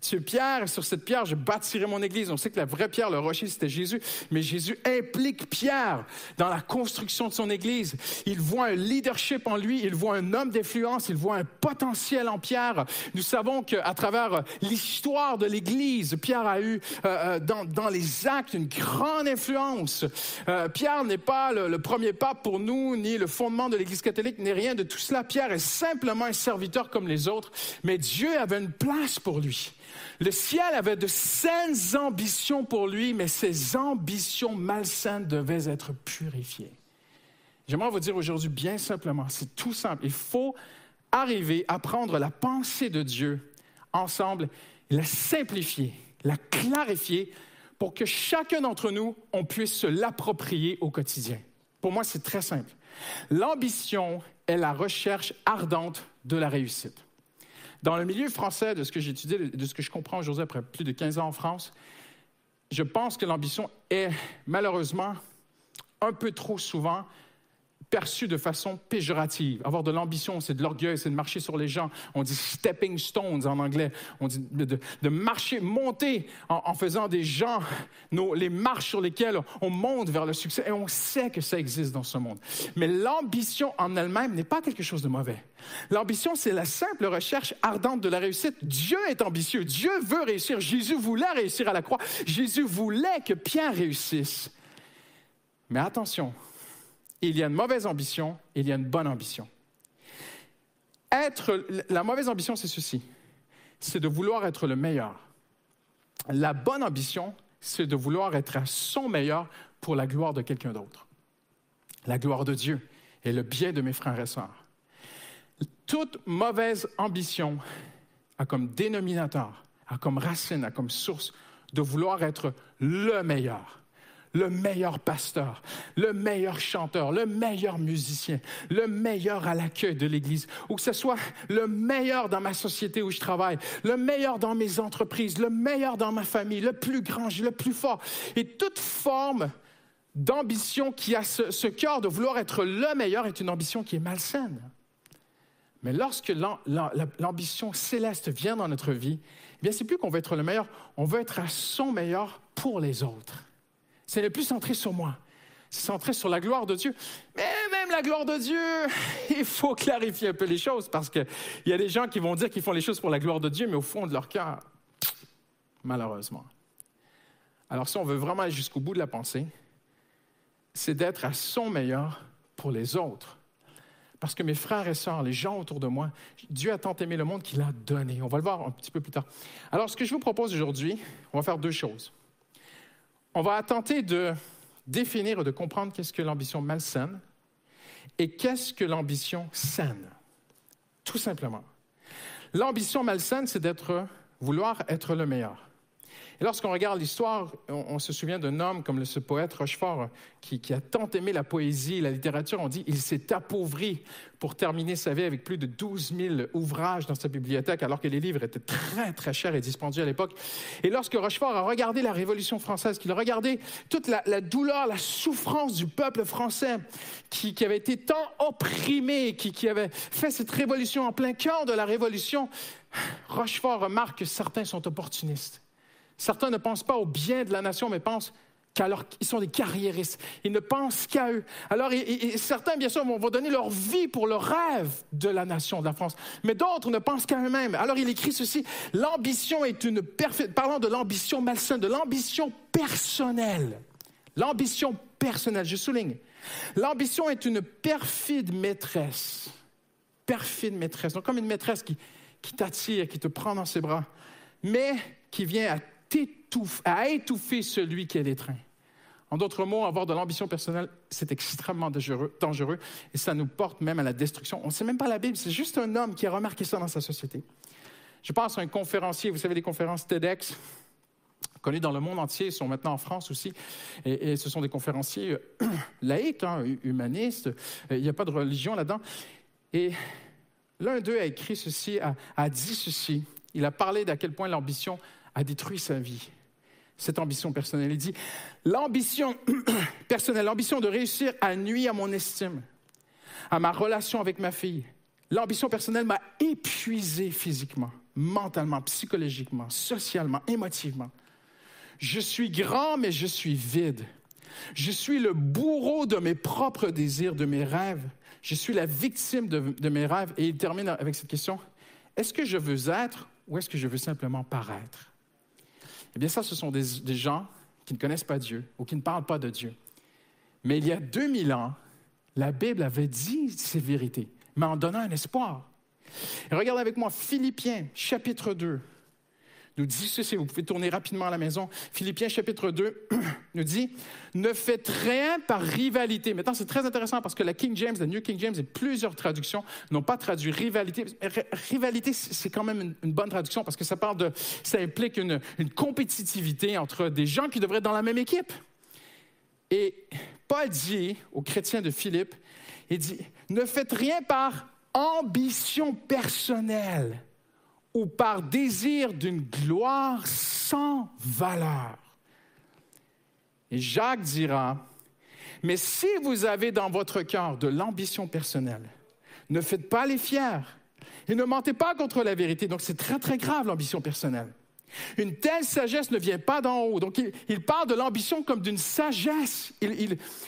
[SPEAKER 7] Tu Pierre, sur cette pierre, je bâtirai mon église. On sait que la vraie pierre, le rocher, c'était Jésus, mais Jésus implique Pierre dans la construction de son église. Il voit un leadership en lui, il voit un homme d'influence, il voit un potentiel en Pierre. Nous savons qu'à travers l'histoire de l'église, Pierre a eu euh, euh, dans, dans, les actes une grande influence. Euh, Pierre n'est pas le, le premier pape pour nous, ni le fondement de l'église catholique, ni rien de tout cela. Pierre est simplement un serviteur comme les autres, mais Dieu avait une place pour lui. Le ciel avait de saines ambitions pour lui, mais ces ambitions malsaines devaient être purifiées. J'aimerais vous dire aujourd'hui bien simplement, c'est tout simple. Il faut arriver à prendre la pensée de Dieu ensemble, la simplifier, la clarifier pour que chacun d'entre nous, on puisse se l'approprier au quotidien. Pour moi, c'est très simple. L'ambition est la recherche ardente de la réussite. Dans le milieu français, de ce que j'ai étudié, de ce que je comprends aujourd'hui après plus de 15 ans en France, je pense que l'ambition est malheureusement un peu trop souvent perçu de façon péjorative. Avoir de l'ambition, c'est de l'orgueil, c'est de marcher sur les gens. On dit stepping stones en anglais. On dit de, marcher, monter en, faisant des gens les marches sur lesquelles on monte vers le succès. Et on sait que ça existe dans ce monde. Mais l'ambition en elle-même n'est pas quelque chose de mauvais. L'ambition, c'est la simple recherche ardente de la réussite. Dieu est ambitieux. Dieu veut réussir. Jésus voulait réussir à la croix. Jésus voulait que Pierre réussisse. Mais attention, il y a une mauvaise ambition, il y a une bonne ambition. Être, la mauvaise ambition, c'est ceci, c'est de vouloir être le meilleur. La bonne ambition, c'est de vouloir être à son meilleur pour la gloire de quelqu'un d'autre. La gloire de Dieu et le bien de mes frères et sœurs. Toute mauvaise ambition a comme dénominateur, a comme racine, a comme source de vouloir être le meilleur le meilleur pasteur, le meilleur chanteur, le meilleur musicien, le meilleur à l'accueil de l'Église, ou que ce soit le meilleur dans ma société où je travaille, le meilleur dans mes entreprises, le meilleur dans ma famille, le plus grand, le plus fort. Et toute forme d'ambition qui a ce, cœur de vouloir être le meilleur est une ambition qui est malsaine. Mais lorsque l'ambition céleste vient dans notre vie, eh bien, c'est plus qu'on veut être le meilleur, on veut être à son meilleur pour les autres. Ce n'est plus centré sur moi. C'est centré sur la gloire de Dieu. Mais même la gloire de Dieu, il faut clarifier un peu les choses parce qu'il y a des gens qui vont dire qu'ils font les choses pour la gloire de Dieu, mais au fond de leur cœur, malheureusement. Alors si on veut vraiment aller jusqu'au bout de la pensée, c'est d'être à son meilleur pour les autres. Parce que mes frères et sœurs, les gens autour de moi, Dieu a tant aimé le monde qu'il a donné. On va le voir un petit peu plus tard. Alors, ce que je vous propose aujourd'hui, on va faire deux choses on va tenter de définir et de comprendre qu'est-ce que l'ambition malsaine et qu'est-ce que l'ambition saine. Tout simplement. L'ambition malsaine, c'est d'être vouloir être le meilleur. Et lorsqu'on regarde l'histoire, on, se souvient d'un homme comme ce poète Rochefort qui, a tant aimé la poésie, la littérature. On dit il s'est appauvri pour terminer sa vie avec plus de 12 000 ouvrages dans sa bibliothèque, alors que les livres étaient très, très chers et dispendieux à l'époque. Et lorsque Rochefort a regardé la Révolution française, qu'il a regardé toute la, douleur, la souffrance du peuple français qui, avait été tant opprimé, qui avait fait cette révolution en plein cœur de la Révolution, Rochefort remarque que certains sont opportunistes Certains ne pensent pas au bien de la nation, mais pensent qu'ils sont des carriéristes. Ils ne pensent qu'à eux. Alors, certains, bien sûr, vont, donner leur vie pour le rêve de la nation, de la France. Mais d'autres ne pensent qu'à eux-mêmes. Alors, il écrit ceci. L'ambition est une perfide, parlant de l'ambition malsaine, de l'ambition personnelle. L'ambition personnelle, je souligne. L'ambition est une perfide maîtresse. Perfide maîtresse. Donc, comme une maîtresse qui, qui t'attire, qui te prend dans ses bras, mais qui vient à à étouffer celui qui est l'étreint. En d'autres mots, avoir de l'ambition personnelle, c'est extrêmement dangereux, et ça nous porte même à la destruction. On ne sait même pas la Bible, c'est juste un homme qui a remarqué ça dans sa société. Je pense à un conférencier, vous savez, les conférences TEDx, connus dans le monde entier, sont maintenant en France aussi, et, ce sont des conférenciers euh, laïcs, hein, humanistes, il n'y a pas de religion là-dedans. Et l'un d'eux a écrit ceci, a dit ceci, il a parlé d'à quel point l'ambition a détruit sa vie. Cette ambition personnelle. Il dit, l'ambition personnelle, l'ambition de réussir a nuit à mon estime, à ma relation avec ma fille. L'ambition personnelle m'a épuisé physiquement, mentalement, psychologiquement, socialement, émotivement. Je suis grand, mais je suis vide. Je suis le bourreau de mes propres désirs, de mes rêves. Je suis la victime de, de mes rêves. Et il termine avec cette question. Est-ce que je veux être ou est-ce que je veux simplement paraître? Eh bien, ça, ce sont des, gens qui ne connaissent pas Dieu ou qui ne parlent pas de Dieu. Mais il y a 2000 ans, la Bible avait dit ces vérités, mais en donnant un espoir. regardez avec moi Philippiens, chapitre 2 nous dit ceci, vous pouvez tourner rapidement à la maison. Philippiens chapitre 2 nous dit, ne faites rien par rivalité. Maintenant, c'est très intéressant parce que la King James, la New King James et plusieurs traductions n'ont pas traduit rivalité. Rivalité, c'est quand même une, bonne traduction parce que ça parle de, ça implique une, une compétitivité entre des gens qui devraient être dans la même équipe. Et Paul dit aux chrétiens de Philippe, il dit, ne faites rien par ambition personnelle ou par désir d'une gloire sans valeur. Et Jacques dira, mais si vous avez dans votre cœur de l'ambition personnelle, ne faites pas les fiers et ne mentez pas contre la vérité. Donc c'est très très grave l'ambition personnelle. Une telle sagesse ne vient pas d'en haut. Donc il, parle de l'ambition comme d'une sagesse.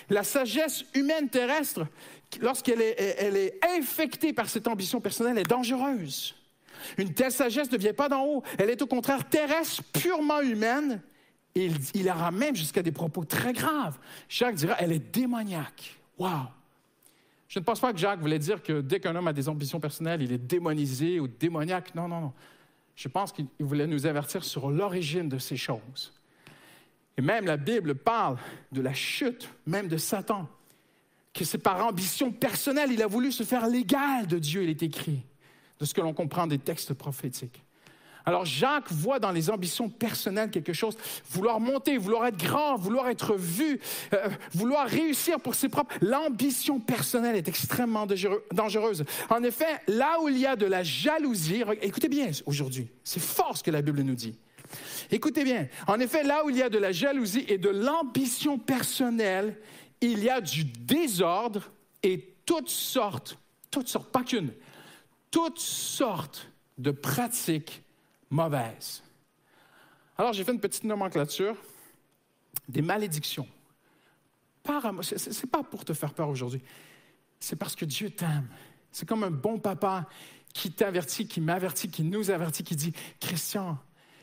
[SPEAKER 7] la sagesse humaine terrestre, lorsqu'elle est, elle est infectée par cette ambition personnelle, est dangereuse. Une telle sagesse ne vient pas d'en haut. Elle est au contraire terrestre, purement humaine. Et il, il aura même jusqu'à des propos très graves. Jacques dira, elle est démoniaque. Wow! Je ne pense pas que Jacques voulait dire que dès qu'un homme a des ambitions personnelles, il est démonisé ou démoniaque. Non, non, non. Je pense qu'il voulait nous avertir sur l'origine de ces choses. Et même la Bible parle de la chute, même de Satan, que c'est par ambition personnelle, il a voulu se faire l'égal de Dieu, il est écrit de ce que l'on comprend des textes prophétiques. Alors Jacques voit dans les ambitions personnelles quelque chose, vouloir monter, vouloir être grand, vouloir être vu, euh, vouloir réussir pour ses propres. L'ambition personnelle est extrêmement dangereuse. En effet, là où il y a de la jalousie, écoutez bien aujourd'hui, c'est fort ce que la Bible nous dit. Écoutez bien, en effet, là où il y a de la jalousie et de l'ambition personnelle, il y a du désordre et toutes sortes, toutes sortes, pas qu'une, toutes sortes de pratiques mauvaises. Alors, j'ai fait une petite nomenclature des malédictions. Ce n'est pas pour te faire peur aujourd'hui, c'est parce que Dieu t'aime. C'est comme un bon papa qui t'avertit, qui m'avertit, qui nous avertit, qui dit, Christian,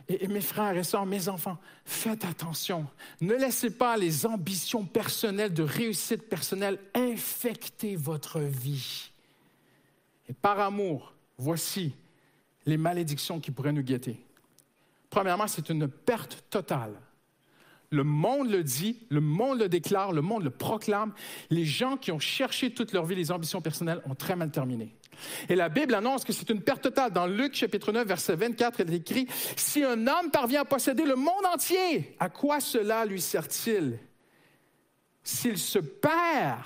[SPEAKER 7] et, mes frères et sœurs, mes enfants, faites attention. Ne laissez pas les ambitions personnelles de réussite personnelle infecter votre vie. Et par amour, voici les malédictions qui pourraient nous guetter. Premièrement, c'est une perte totale Le monde le dit, le monde le déclare, le monde le proclame. Les gens qui ont cherché toute leur vie les ambitions personnelles ont très mal terminé. Et la Bible annonce que c'est une perte totale. Dans Luc chapitre 9, verset 24, il est écrit, Si un homme parvient à posséder le monde entier, à quoi cela lui sert-il? S'il se perd,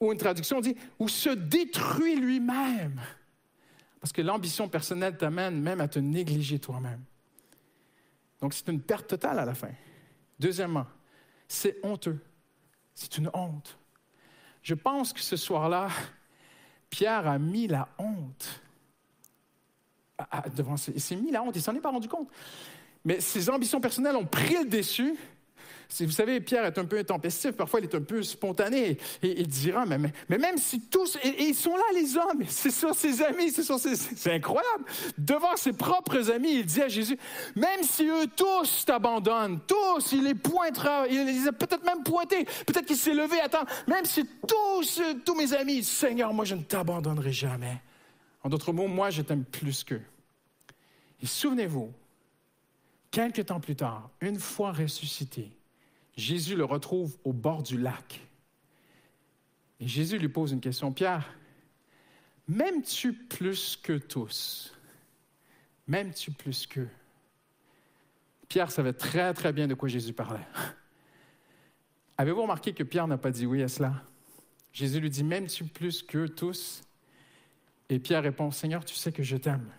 [SPEAKER 7] ou une traduction dit, ou se détruit lui-même. Parce que l'ambition personnelle t'amène même à te négliger toi-même. Donc c'est une perte totale à la fin. Deuxièmement, c'est honteux. C'est une honte. Je pense que ce soir-là, Pierre a mis la honte devant. Il s'est mis la honte, il s'en est pas rendu compte. Mais ses ambitions personnelles ont pris le dessus vous savez, Pierre est un peu intempestif, parfois il est un peu spontané et, il dira, mais, mais, même si tous, et, ils sont là les hommes, c'est sur ses amis, c'est sur ses, c'est incroyable. Devant ses propres amis, il dit à Jésus, même si eux tous t'abandonnent, tous, il les pointera, il les a peut-être même pointés, peut-être qu'il s'est levé, attends, même si tous, tous mes amis, Seigneur, moi je ne t'abandonnerai jamais. En d'autres mots, moi je t'aime plus qu'eux. Et souvenez-vous, quelques temps plus tard, une fois ressuscité, Jésus le retrouve au bord du lac. Et Jésus lui pose une question. Pierre, m'aimes-tu plus que tous? M'aimes-tu plus qu'eux? Pierre savait très, très bien de quoi Jésus parlait. Avez-vous remarqué que Pierre n'a pas dit oui à cela? Jésus lui dit, m'aimes-tu plus qu'eux tous? Et Pierre répond, Seigneur, tu sais que je t'aime.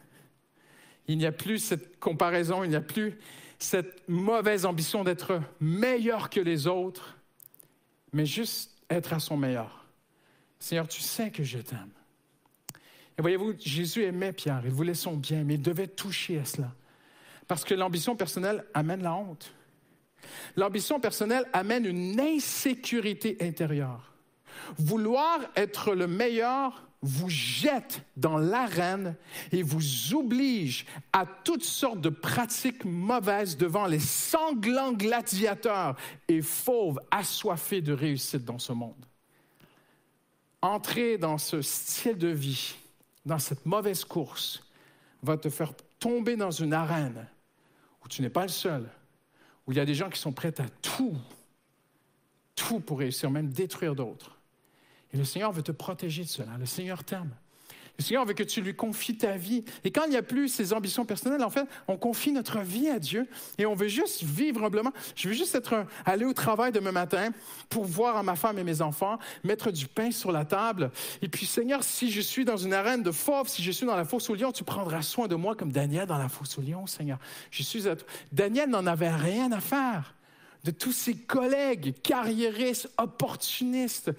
[SPEAKER 7] Il n'y a plus cette comparaison, il n'y a plus cette mauvaise ambition d'être meilleur que les autres, mais juste être à son meilleur. Seigneur, tu sais que je t'aime. Et voyez-vous, Jésus aimait Pierre, il voulait son bien, mais il devait toucher à cela. Parce que l'ambition personnelle amène la honte. L'ambition personnelle amène une insécurité intérieure. Vouloir être le meilleur vous jette dans l'arène et vous oblige à toutes sortes de pratiques mauvaises devant les sanglants gladiateurs et fauves assoiffés de réussite dans ce monde. Entrer dans ce style de vie, dans cette mauvaise course, va te faire tomber dans une arène où tu n'es pas le seul, où il y a des gens qui sont prêts à tout, tout pour réussir, même détruire d'autres. Et le Seigneur veut te protéger de cela. Le Seigneur t'aime. Le Seigneur veut que tu lui confies ta vie. Et quand il n'y a plus ces ambitions personnelles, en fait, on confie notre vie à Dieu et on veut juste vivre humblement. Je veux juste être aller au travail demain matin pour voir à ma femme et mes enfants, mettre du pain sur la table. Et puis, Seigneur, si je suis dans une arène de fauve, si je suis dans la fosse au lion, tu prendras soin de moi comme Daniel dans la fosse au lion, Seigneur. Je suis à toi. Daniel n'en avait rien à faire de tous ses collègues carriéristes, opportunistes,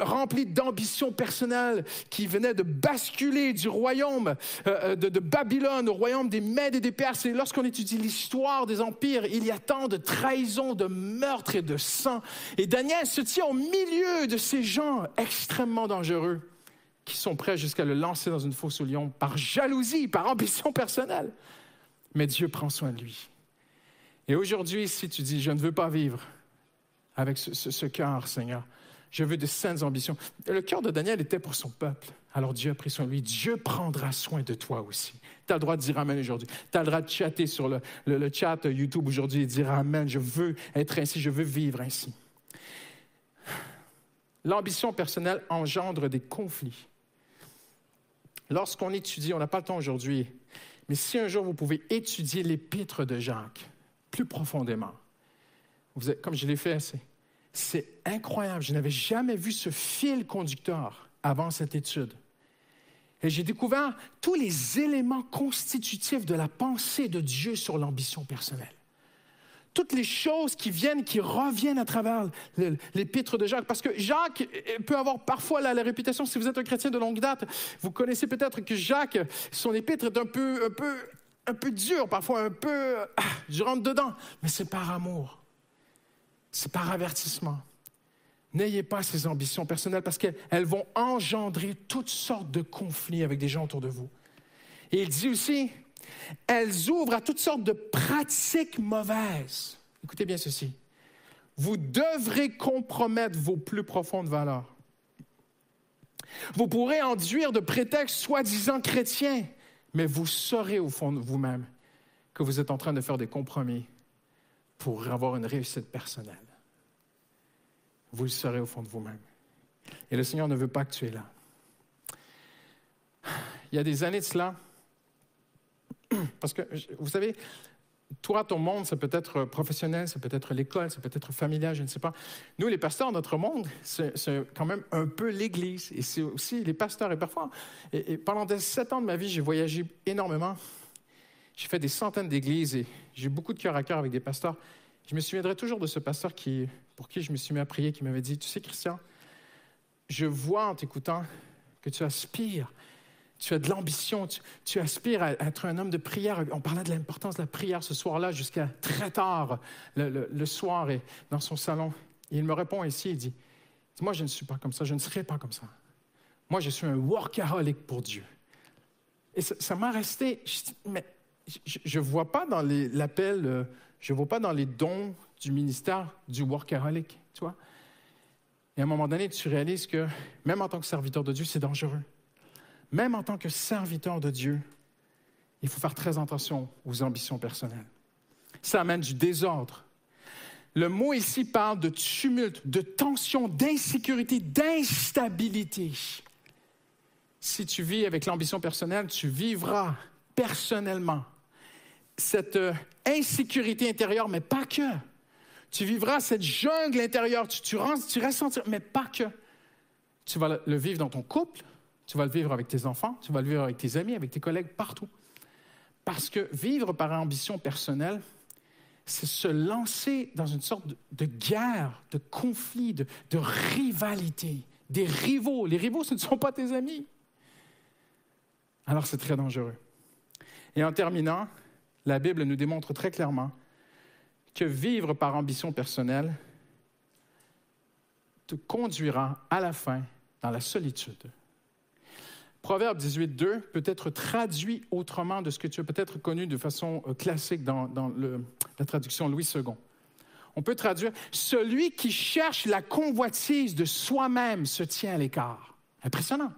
[SPEAKER 7] remplis d'ambition personnelle, qui venaient de basculer du royaume euh, euh, de, Babylone au royaume des Mèdes et des Perses. Et lorsqu'on étudie l'histoire des empires, il y a tant de trahison, de meurtre et de sang. Et Daniel se tient au milieu de ces gens extrêmement dangereux qui sont prêts jusqu'à le lancer dans une fosse au lion par jalousie, par ambition personnelle. Mais Dieu prend soin de lui. Et aujourd'hui, si tu dis, je ne veux pas vivre avec ce, cœur, Seigneur, je veux de saines ambitions. Le cœur de Daniel était pour son peuple. Alors Dieu a pris soin de lui. Dieu prendra soin de toi aussi. Tu as le droit de dire Amen aujourd'hui. Tu as le droit de chatter sur le, le chat YouTube aujourd'hui et dire Amen. Je veux être ainsi, je veux vivre ainsi. L'ambition personnelle engendre des conflits. Lorsqu'on étudie, on n'a pas le temps aujourd'hui, mais si un jour vous pouvez étudier l'épître de Jacques, plus profondément. Vous comme je l'ai fait, c'est incroyable. Je n'avais jamais vu ce fil conducteur avant cette étude. Et j'ai découvert tous les éléments constitutifs de la pensée de Dieu sur l'ambition personnelle. Toutes les choses qui viennent, qui reviennent à travers l'épître de Jacques. Parce que Jacques peut avoir parfois la, réputation, si vous êtes un chrétien de longue date, vous connaissez peut-être que Jacques, son épître est un peu, un peu un peu dur, parfois un peu, ah, je rentre dedans, mais c'est par amour, c'est par avertissement. N'ayez pas ces ambitions personnelles parce qu'elles vont engendrer toutes sortes de conflits avec des gens autour de vous. Et il dit aussi, elles ouvrent à toutes sortes de pratiques mauvaises. Écoutez bien ceci. Vous devrez compromettre vos plus profondes valeurs. Vous pourrez enduire de prétextes soi-disant chrétiens mais vous saurez au fond de vous-même que vous êtes en train de faire des compromis pour avoir une réussite personnelle. Vous le serez au fond de vous-même. Et le Seigneur ne veut pas que tu es là. Il y a des années de cela, parce que, vous savez, toi, ton monde, ça peut être professionnel, ça peut être l'école, ça peut être familial, je ne sais pas. Nous, les pasteurs, notre monde, c'est quand même un peu l'Église. Et c'est aussi les pasteurs. Et parfois, et, pendant sept ans de ma vie, j'ai voyagé énormément. J'ai fait des centaines d'églises et j'ai beaucoup de cœur à cœur avec des pasteurs. Je me souviendrai toujours de ce pasteur qui, pour qui je me suis mis à prier, qui m'avait dit, tu sais, Christian, je vois en t'écoutant que tu aspires tu as de l'ambition, tu, aspires à être un homme de prière. On parlait de l'importance de la prière ce soir-là jusqu'à très tard le, soir et dans son salon. il me répond ici, il dit, moi je ne suis pas comme ça, je ne serai pas comme ça. Moi je suis un workaholic pour Dieu. Et ça m'a resté, mais je ne vois pas dans l'appel, euh, je ne vois pas dans les dons du ministère du workaholic, tu vois. Et à un moment donné, tu réalises que même en tant que serviteur de Dieu, c'est dangereux même en tant que serviteur de Dieu, il faut faire très attention aux ambitions personnelles. Ça amène du désordre. Le mot ici parle de tumulte, de tension, d'insécurité, d'instabilité. Si tu vis avec l'ambition personnelle, tu vivras personnellement cette euh, insécurité intérieure, mais pas que. Tu vivras cette jungle intérieure, tu, tu, tu mais pas que. Tu vas le vivre dans ton couple, tu vas le vivre avec tes enfants, tu vas le vivre avec tes amis, avec tes collègues, partout. Parce que vivre par ambition personnelle, c'est se lancer dans une sorte de, guerre, de conflit, de, rivalité, des rivaux. Les rivaux, ce ne sont pas tes amis. Alors c'est très dangereux. Et en terminant, la Bible nous démontre très clairement que vivre par ambition personnelle te conduira à la fin dans la solitude. Proverbe 18.2 peut être traduit autrement de ce que tu as peut-être connu de façon euh, classique dans, la traduction Louis II. On peut traduire Celui qui cherche la convoitise de soi-même se tient à l'écart. Impressionnant.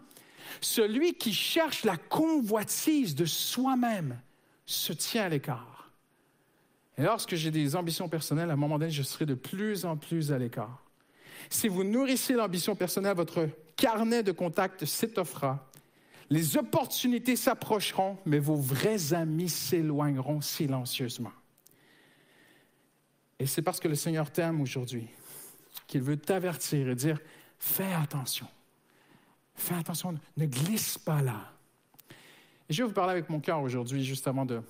[SPEAKER 7] Celui qui cherche la convoitise de soi-même se tient à l'écart. Et lorsque j'ai des ambitions personnelles, à un moment donné, je serai de plus en plus à l'écart. Si vous nourrissez l'ambition personnelle, votre carnet de contact s'étoffera les opportunités s'approcheront, mais vos vrais amis s'éloigneront silencieusement. Et c'est parce que le Seigneur t'aime aujourd'hui qu'il veut t'avertir et dire, fais attention. Fais attention, ne glisse pas là. Et je vais vous parler avec mon cœur aujourd'hui, juste avant de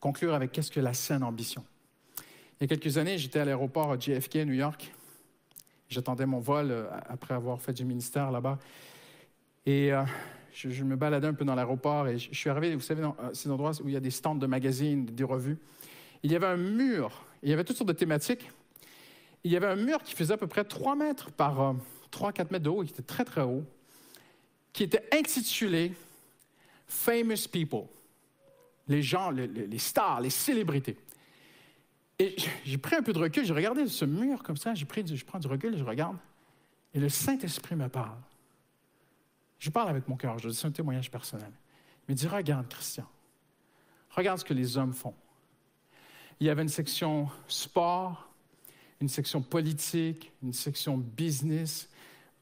[SPEAKER 7] conclure avec qu'est-ce que la saine ambition. Il y a quelques années, j'étais à l'aéroport JFK, New York. J'attendais mon vol euh, après avoir fait du ministère là-bas. Et euh, je, me baladais un peu dans l'aéroport et je, suis arrivé, vous savez, dans euh, ces endroits où il y a des stands de magazines, des revues. Il y avait un mur, il y avait toutes sortes de thématiques. Il y avait un mur qui faisait à peu près 3 mètres par 3-4 euh, mètres de haut, qui était très très haut, qui était intitulé Famous People. Les gens, les, stars, les célébrités. Et j'ai pris un peu de recul, j'ai regardé ce mur comme ça, j'ai pris, je prends du recul, je regarde, et le Saint-Esprit me parle. Je parle avec mon cœur, je dis c'est un témoignage personnel. Mais dis, regarde, Christian, regarde ce que les hommes font. Il y avait une section sport, une section politique, une section business,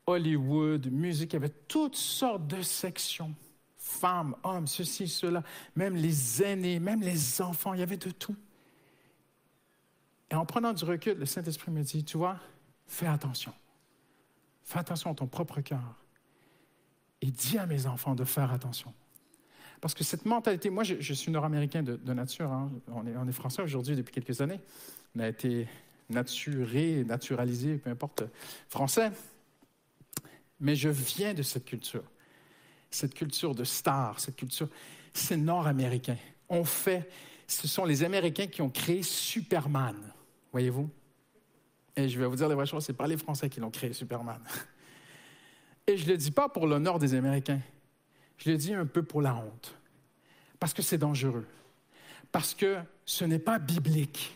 [SPEAKER 7] Hollywood, musique, il y avait toutes sortes de sections. Femmes, hommes, ceci, cela, même les aînés, même les enfants, il y avait de tout. Et en prenant du recul, le Saint-Esprit me dit, tu vois, fais attention. Fais attention à ton propre cœur et dis à mes enfants de faire attention. Parce que cette mentalité, moi je, suis nord-américain de, nature, hein. on, est, français aujourd'hui depuis quelques années, on a été naturé, naturalisé, peu importe, français, mais je viens de cette culture, cette culture de star, cette culture, c'est nord-américain. On fait, ce sont les Américains qui ont créé Superman, voyez-vous? Et je vais vous dire la vraie chose, ce n'est pas les Français qui l'ont créé, Superman. Et je ne le dis pas pour l'honneur des Américains. Je le dis un peu pour la honte. Parce que c'est dangereux. Parce que ce n'est pas biblique.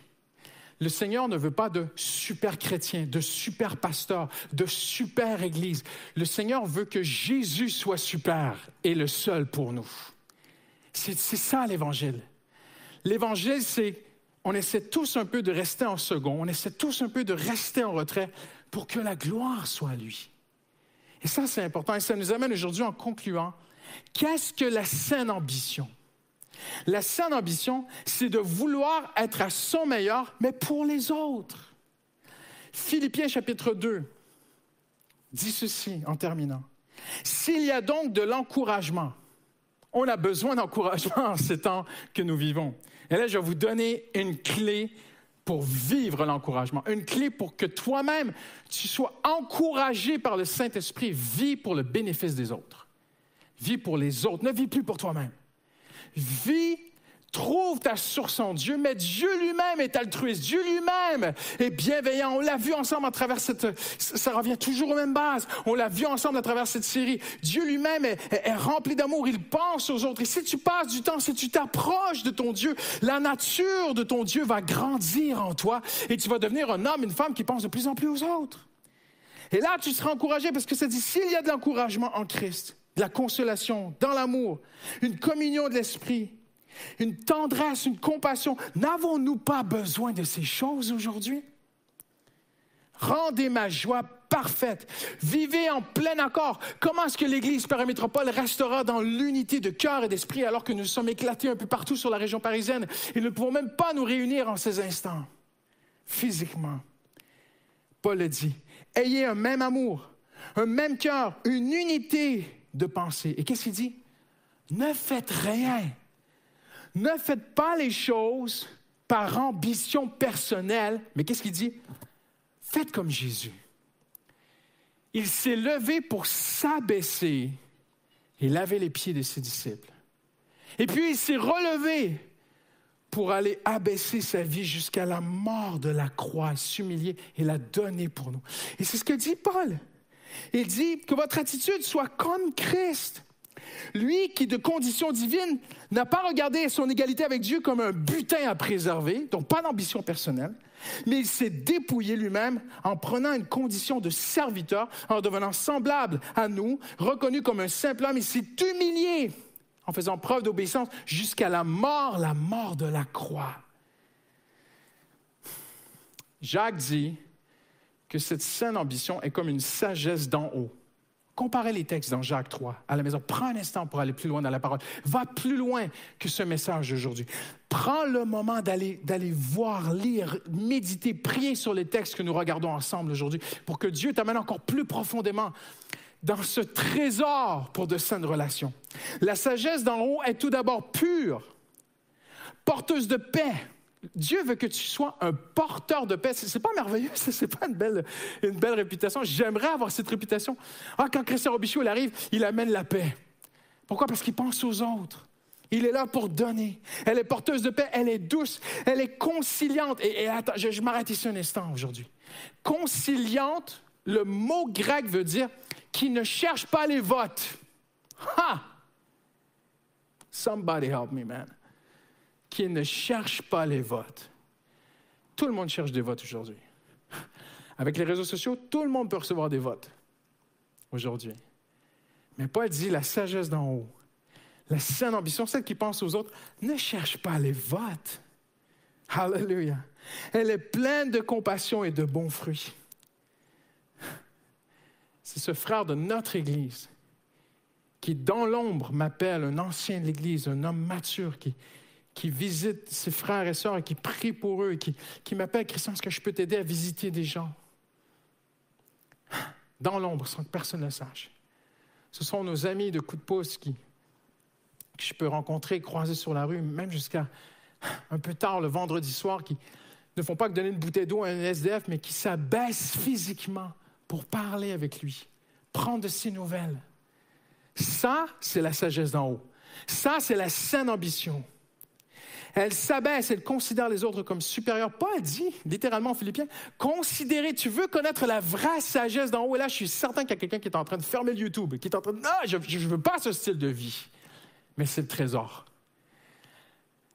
[SPEAKER 7] Le Seigneur ne veut pas de super chrétiens, de super pasteurs, de super églises. Le Seigneur veut que Jésus soit super et le seul pour nous. C'est ça l'Évangile. L'Évangile, c'est on essaie tous un peu de rester en second, on essaie tous un peu de rester en retrait pour que la gloire soit à lui. Et ça, c'est important. Et ça nous amène aujourd'hui en concluant, qu'est-ce que la saine ambition? La saine ambition, c'est de vouloir être à son meilleur, mais pour les autres. Philippiens chapitre 2 dit ceci en terminant. S'il y a donc de l'encouragement, on a besoin d'encouragement en ces temps que nous vivons. Et là, je vais vous donner une clé pour vivre l'encouragement, une clé pour que toi-même, tu sois encouragé par le Saint-Esprit. Vis pour le bénéfice des autres. Vis pour les autres. Ne vis plus pour toi-même. Vis Trouve ta source en Dieu, mais Dieu lui-même est altruiste. Dieu lui-même est bienveillant. On l'a vu ensemble à travers cette... Ça revient toujours aux mêmes bases. On l'a vu ensemble à travers cette série. Dieu lui-même est, rempli d'amour. Il pense aux autres. Et si tu passes du temps, si tu t'approches de ton Dieu, la nature de ton Dieu va grandir en toi et tu vas devenir un homme, une femme qui pense de plus en plus aux autres. Et là, tu seras encouragé parce que ça dit, s'il y a de l'encouragement en Christ, de la consolation, dans l'amour, une communion de l'esprit, une tendresse, une compassion. N'avons-nous pas besoin de ces choses aujourd'hui? Rendez ma joie parfaite. Vivez en plein accord. Comment est-ce que l'Église paramétropole restera dans l'unité de cœur et d'esprit alors que nous sommes éclatés un peu partout sur la région parisienne? Et ne pouvons même pas nous réunir en ces instants, physiquement? Paul le dit. Ayez un même amour, un même cœur, une unité de pensée. Et qu'est-ce qu'il dit? Ne faites rien ne faites pas les choses par ambition personnelle, mais qu'est-ce qu'il dit? Faites comme Jésus. Il s'est levé pour s'abaisser et laver les pieds de ses disciples. Et puis il s'est relevé pour aller abaisser sa vie jusqu'à la mort de la croix, s'humilier et la donner pour nous. Et c'est ce que dit Paul. Il dit que votre attitude soit comme Christ. Lui qui, de condition divine, n'a pas regardé son égalité avec Dieu comme un butin à préserver, donc pas d'ambition personnelle, mais il s'est dépouillé lui-même en prenant une condition de serviteur, en devenant semblable à nous, reconnu comme un simple homme. Il s'est humilié en faisant preuve d'obéissance jusqu'à la mort, la mort de la croix. Jacques dit que cette saine ambition est comme une sagesse d'en haut. Comparez les textes dans Jacques 3 à la maison. Prends un instant pour aller plus loin dans la parole. Va plus loin que ce message d'aujourd'hui. Prends le moment d'aller, d'aller voir, lire, méditer, prier sur les textes que nous regardons ensemble aujourd'hui pour que Dieu t'amène encore plus profondément dans ce trésor pour de saines relations. La sagesse d'en haut est tout d'abord pure, porteuse de paix, Dieu veut que tu sois un porteur de paix. C'est pas merveilleux, c'est pas une belle, une belle réputation. J'aimerais avoir cette réputation. Ah, quand Christian Robichaud arrive, il amène la paix. Pourquoi? Parce qu'il pense aux autres. Il est là pour donner. Elle est porteuse de paix, elle est douce, elle est conciliante. Et, attends, je, je m'arrête ici un instant aujourd'hui. Conciliante, le mot grec veut dire qui ne cherche pas les votes. Ha! Somebody help me, man qui ne cherche pas les votes. Tout le monde cherche des votes aujourd'hui. Avec les réseaux sociaux, tout le monde peut recevoir des votes aujourd'hui. Mais Paul dit la sagesse d'en haut, la saine ambition, celle qui pense aux autres, ne cherche pas les votes. Alléluia. Elle est pleine de compassion et de bons fruits. C'est ce frère de notre Église qui, dans l'ombre, m'appelle un ancien de l'Église, un homme mature qui, qui visite ses frères et sœurs et qui prie pour eux qui, qui m'appelle Christian, est-ce que je peux t'aider à visiter des gens? Dans l'ombre, sans que personne ne sache. Ce sont nos amis de coup de pouce qui, que je peux rencontrer, croiser sur la rue, même jusqu'à un peu tard le vendredi soir, qui ne font pas que donner une bouteille d'eau à un SDF, mais qui s'abaissent physiquement pour parler avec lui, prendre de ses nouvelles. Ça, c'est la sagesse d'en haut. Ça, c'est la saine ambition. Elle s'abaisse, elle considère les autres comme supérieurs. Paul dit, littéralement en Philippiens, considérer, tu veux connaître la vraie sagesse d'en haut. Et là, je suis certain qu'il y a quelqu'un qui est en train de fermer le YouTube, qui est en train de, non, je ne veux pas ce style de vie. Mais c'est le trésor.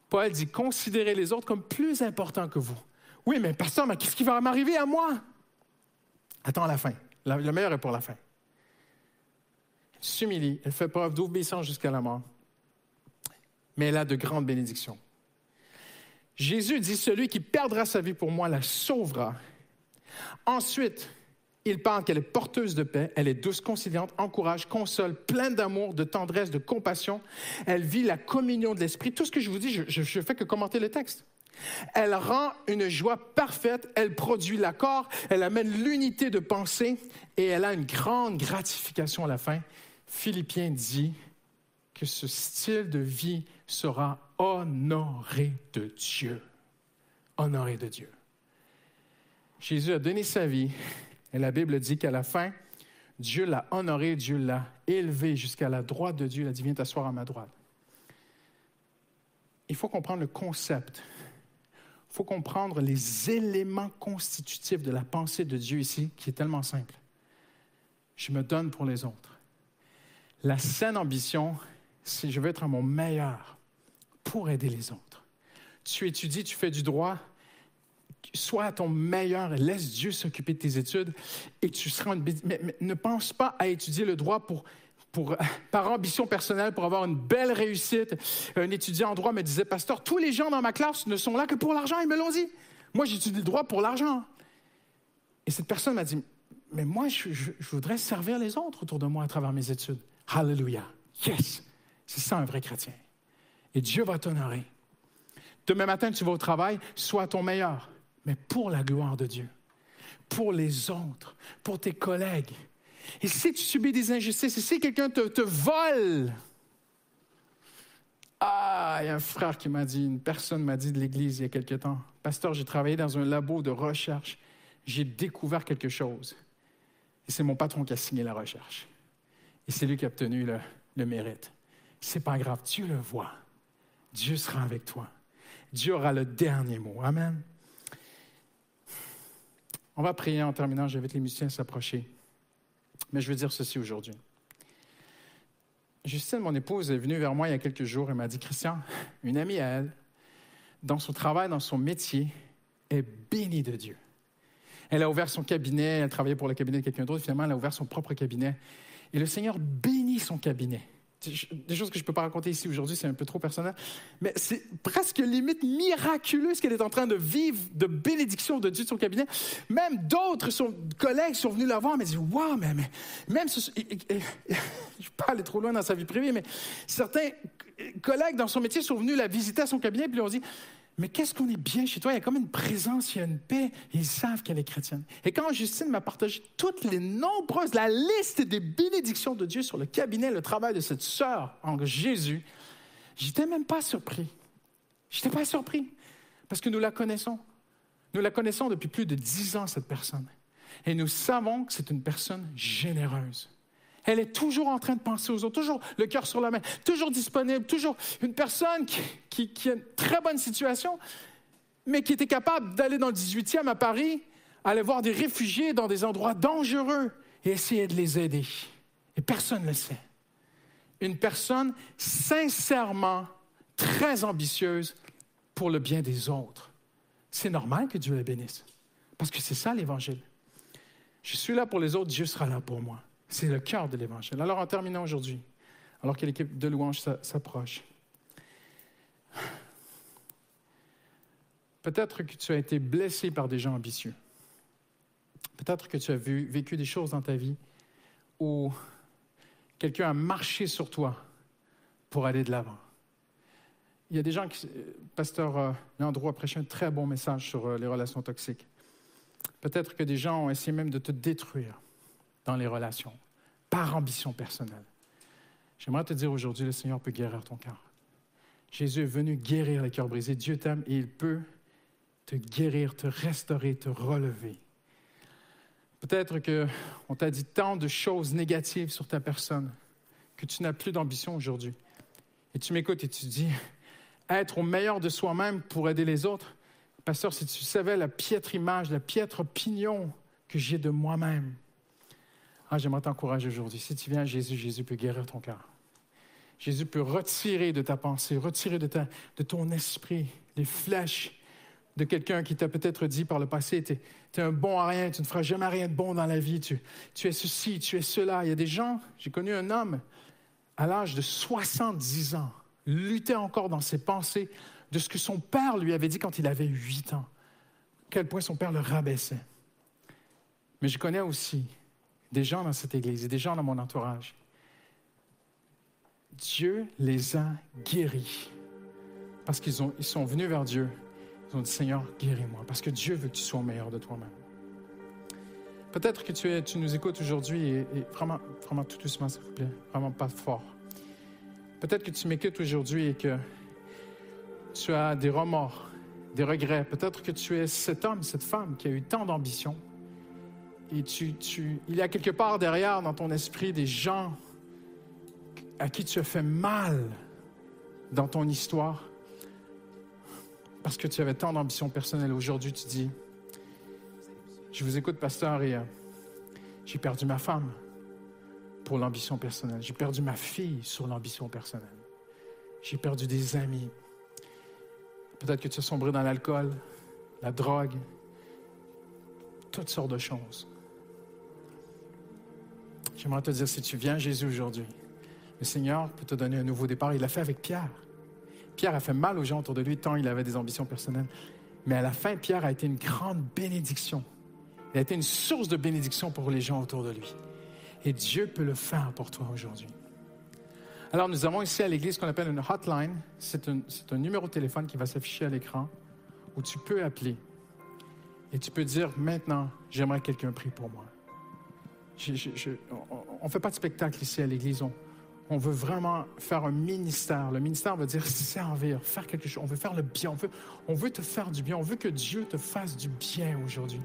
[SPEAKER 7] Paul dit, considérez les autres comme plus importants que vous. Oui, mais pasteur, mais qu'est-ce qui va m'arriver à moi? Attends la fin. le meilleur est pour la fin. Elle s'humilie, elle fait preuve d'obéissance jusqu'à la mort mais elle a de grandes bénédictions. Jésus dit, celui qui perdra sa vie pour moi la sauvera. Ensuite, il parle qu'elle est porteuse de paix, elle est douce, conciliante, encourage, console, pleine d'amour, de tendresse, de compassion. Elle vit la communion de l'esprit. Tout ce que je vous dis, je ne fais que commenter le texte. Elle rend une joie parfaite, elle produit l'accord, elle amène l'unité de pensée et elle a une grande gratification à la fin. Philippiens dit que ce style de vie sera honoré de Dieu. Honoré de Dieu. Jésus a donné sa vie et la Bible dit qu'à la fin, Dieu l'a honoré, Dieu l'a élevé jusqu'à la droite de Dieu. Il a dit, viens t'asseoir à ma droite. Il faut comprendre le concept. Il faut comprendre les éléments constitutifs de la pensée de Dieu ici, qui est tellement simple. Je me donne pour les autres. La saine ambition, c'est je veux être à mon meilleur pour aider les autres. Tu étudies, tu fais du droit, sois à ton meilleur, laisse Dieu s'occuper de tes études et tu seras une... Mais, mais, ne pense pas à étudier le droit pour, pour, par ambition personnelle, pour avoir une belle réussite. Un étudiant en droit me disait, Pasteur, tous les gens dans ma classe ne sont là que pour l'argent, ils me l'ont dit. Moi, j'étudie le droit pour l'argent. Et cette personne m'a dit, mais moi, je, je, je voudrais servir les autres autour de moi à travers mes études. Hallelujah. Yes. C'est ça un vrai chrétien. Et Dieu va t'honorer. Demain matin, tu vas au travail, sois ton meilleur, mais pour la gloire de Dieu, pour les autres, pour tes collègues. Et si tu subis des injustices, et si quelqu'un te, te vole, ah, il y a un frère qui m'a dit, une personne m'a dit de l'Église il y a quelque temps, Pasteur, j'ai travaillé dans un labo de recherche, j'ai découvert quelque chose. Et c'est mon patron qui a signé la recherche. Et c'est lui qui a obtenu le, le mérite. C'est pas grave, Dieu le voit. Dieu sera avec toi. Dieu aura le dernier mot. Amen. On va prier en terminant. J'invite les musiciens à s'approcher. Mais je veux dire ceci aujourd'hui. Justine, mon épouse, est venue vers moi il y a quelques jours et m'a dit Christian, une amie à elle, dans son travail, dans son métier, est bénie de Dieu. Elle a ouvert son cabinet, elle travaillait pour le cabinet de quelqu'un d'autre, finalement, elle a ouvert son propre cabinet. Et le Seigneur bénit son cabinet des choses que je ne peux pas raconter ici aujourd'hui, c'est un peu trop personnel, mais c'est presque limite miraculeux ce qu'elle est en train de vivre de bénédiction de Dieu de son cabinet. Même d'autres collègues sont venus la voir, mais disent Waouh, mais, mais, même, ce, je ne pas aller trop loin dans sa vie privée, mais certains collègues dans son métier sont venus la visiter à son cabinet, puis lui ont dit mais qu'est-ce qu'on est bien chez toi? Il y a comme une présence, il y a une paix. ils savent qu'elle est chrétienne. Et quand Justine m'a partagé toutes les nombreuses, la liste des bénédictions de Dieu sur le cabinet, le travail de cette sœur en Jésus, j'étais même pas surpris. J'étais pas surpris. Parce que nous la connaissons. Nous la connaissons depuis plus de dix ans, cette personne. Et nous savons que c'est une personne généreuse. Elle est toujours en train de penser aux autres, toujours le cœur sur la main, toujours disponible, toujours une personne qui, a une très bonne situation, mais qui était capable d'aller dans le 18e à Paris, aller voir des réfugiés dans des endroits dangereux et essayer de les aider. Et personne ne le sait. Une personne sincèrement très ambitieuse pour le bien des autres. C'est normal que Dieu la bénisse, parce que c'est ça l'Évangile. Je suis là pour les autres, Dieu sera là pour moi. C'est le cœur de l'Évangile. Alors, en terminant aujourd'hui, alors que l'équipe de louange s'approche, peut-être que tu as été blessé par des gens ambitieux. Peut-être que tu as vécu des choses dans ta vie où quelqu'un a marché sur toi pour aller de l'avant. Il y a des gens qui. Pasteur euh, Leandro a prêché un très bon message sur euh, les relations toxiques. Peut-être que des gens ont essayé même de te détruire dans les relations, par ambition personnelle. J'aimerais te dire aujourd'hui, le Seigneur peut guérir ton cœur. Jésus est venu guérir les cœurs brisés. Dieu t'aime et il peut te guérir, te restaurer, te relever. Peut-être qu'on t'a dit tant de choses négatives sur ta personne que tu n'as plus d'ambition aujourd'hui. Et tu m'écoutes et tu dis, être au meilleur de soi-même pour aider les autres. Pasteur, si tu savais la piètre image, la piètre opinion que j'ai de moi-même, ah, j'aimerais t'encourager aujourd'hui. Si tu viens à Jésus, Jésus peut guérir ton cœur. Jésus peut retirer de ta pensée, retirer de, ton esprit les flèches de quelqu'un qui t'a peut-être dit par le passé, tu es, un bon à rien, tu ne feras jamais rien de bon dans la vie, tu, tu es ceci, tu es cela. Il y a des gens, j'ai connu un homme à l'âge de 70 ans, luttait encore dans ses pensées de ce que son père lui avait dit quand il avait huit ans. À quel point son père le rabaissait. Mais je connais aussi des gens dans cette église et des gens dans mon entourage. Dieu les a guéris parce qu'ils ils sont venus vers Dieu. Ils ont dit Seigneur, guéris-moi, parce que Dieu veut que tu sois meilleur de toi-même. Peut-être que tu, es, tu nous écoutes aujourd'hui et, et, vraiment, vraiment tout doucement, s'il vous plaît, vraiment pas fort. Peut-être que tu m'écoutes aujourd'hui et que tu as des remords, des regrets. Peut-être que tu es cet homme, cette femme qui a eu tant d'ambition. Et il y a quelque part derrière dans ton esprit des gens à qui tu as fait mal dans ton histoire parce que tu avais tant d'ambition personnelle. Aujourd'hui, tu dis, je vous écoute, pasteur, et j'ai perdu ma femme pour l'ambition personnelle. J'ai perdu ma fille sur l'ambition personnelle. J'ai perdu des amis. Peut-être que tu as sombré dans l'alcool, la drogue, toutes sortes de choses. J'aimerais te dire, si tu viens à Jésus aujourd'hui, le Seigneur peut te donner un nouveau départ. Il l'a fait avec Pierre. Pierre a fait mal aux gens autour de lui tant il avait des ambitions personnelles. Mais à la fin, Pierre a été une grande bénédiction. Il a été une source de bénédiction pour les gens autour de lui. Et Dieu peut le faire pour toi aujourd'hui. Alors, nous avons ici à l'église ce qu'on appelle une hotline. C'est un, un, numéro de téléphone qui va s'afficher à l'écran où tu peux appeler. Et tu peux dire maintenant, j'aimerais que quelqu'un prie pour moi. On ne fait pas de spectacle ici à l'église. On, on veut vraiment faire un ministère. Le ministère veut dire servir, faire quelque chose. On veut faire le bien. On veut, on veut te faire du bien. On veut que Dieu te fasse du bien aujourd'hui.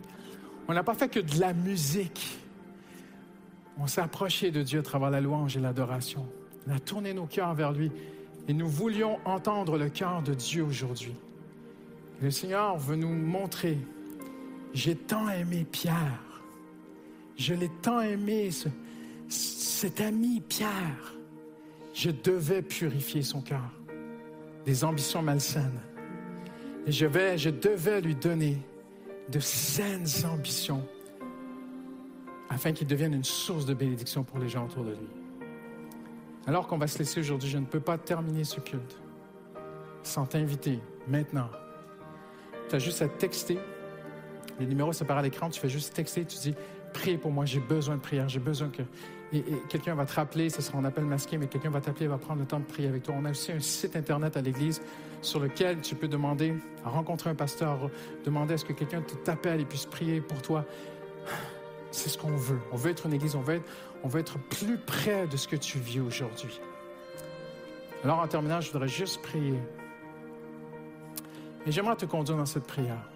[SPEAKER 7] On n'a pas fait que de la musique. On s'est approché de Dieu à travers la louange et l'adoration. On a tourné nos cœurs vers lui et nous voulions entendre le cœur de Dieu aujourd'hui. Le Seigneur veut nous montrer, j'ai tant aimé Pierre, je l'ai tant aimé, ce, cet ami Pierre, je devais purifier son cœur des ambitions malsaines. Et je, vais, je devais lui donner de saines ambitions afin qu'il devienne une source de bénédiction pour les gens autour de lui. Alors qu'on va se laisser aujourd'hui, je ne peux pas terminer ce culte sans t'inviter maintenant. Tu as juste à texter. Les numéros s'apparaissent à l'écran. Tu fais juste texter. Tu dis Priez pour moi, j'ai besoin de prière. J'ai besoin que. Quelqu'un va te rappeler, ce sera un appel masqué, mais quelqu'un va t'appeler, va prendre le temps de prier avec toi. On a aussi un site internet à l'église sur lequel tu peux demander à rencontrer un pasteur, demander à ce que quelqu'un t'appelle et puisse prier pour toi. C'est ce qu'on veut. On veut être une église, on veut être, on veut être plus près de ce que tu vis aujourd'hui. Alors, en terminant, je voudrais juste prier. Et j'aimerais te conduire dans cette prière.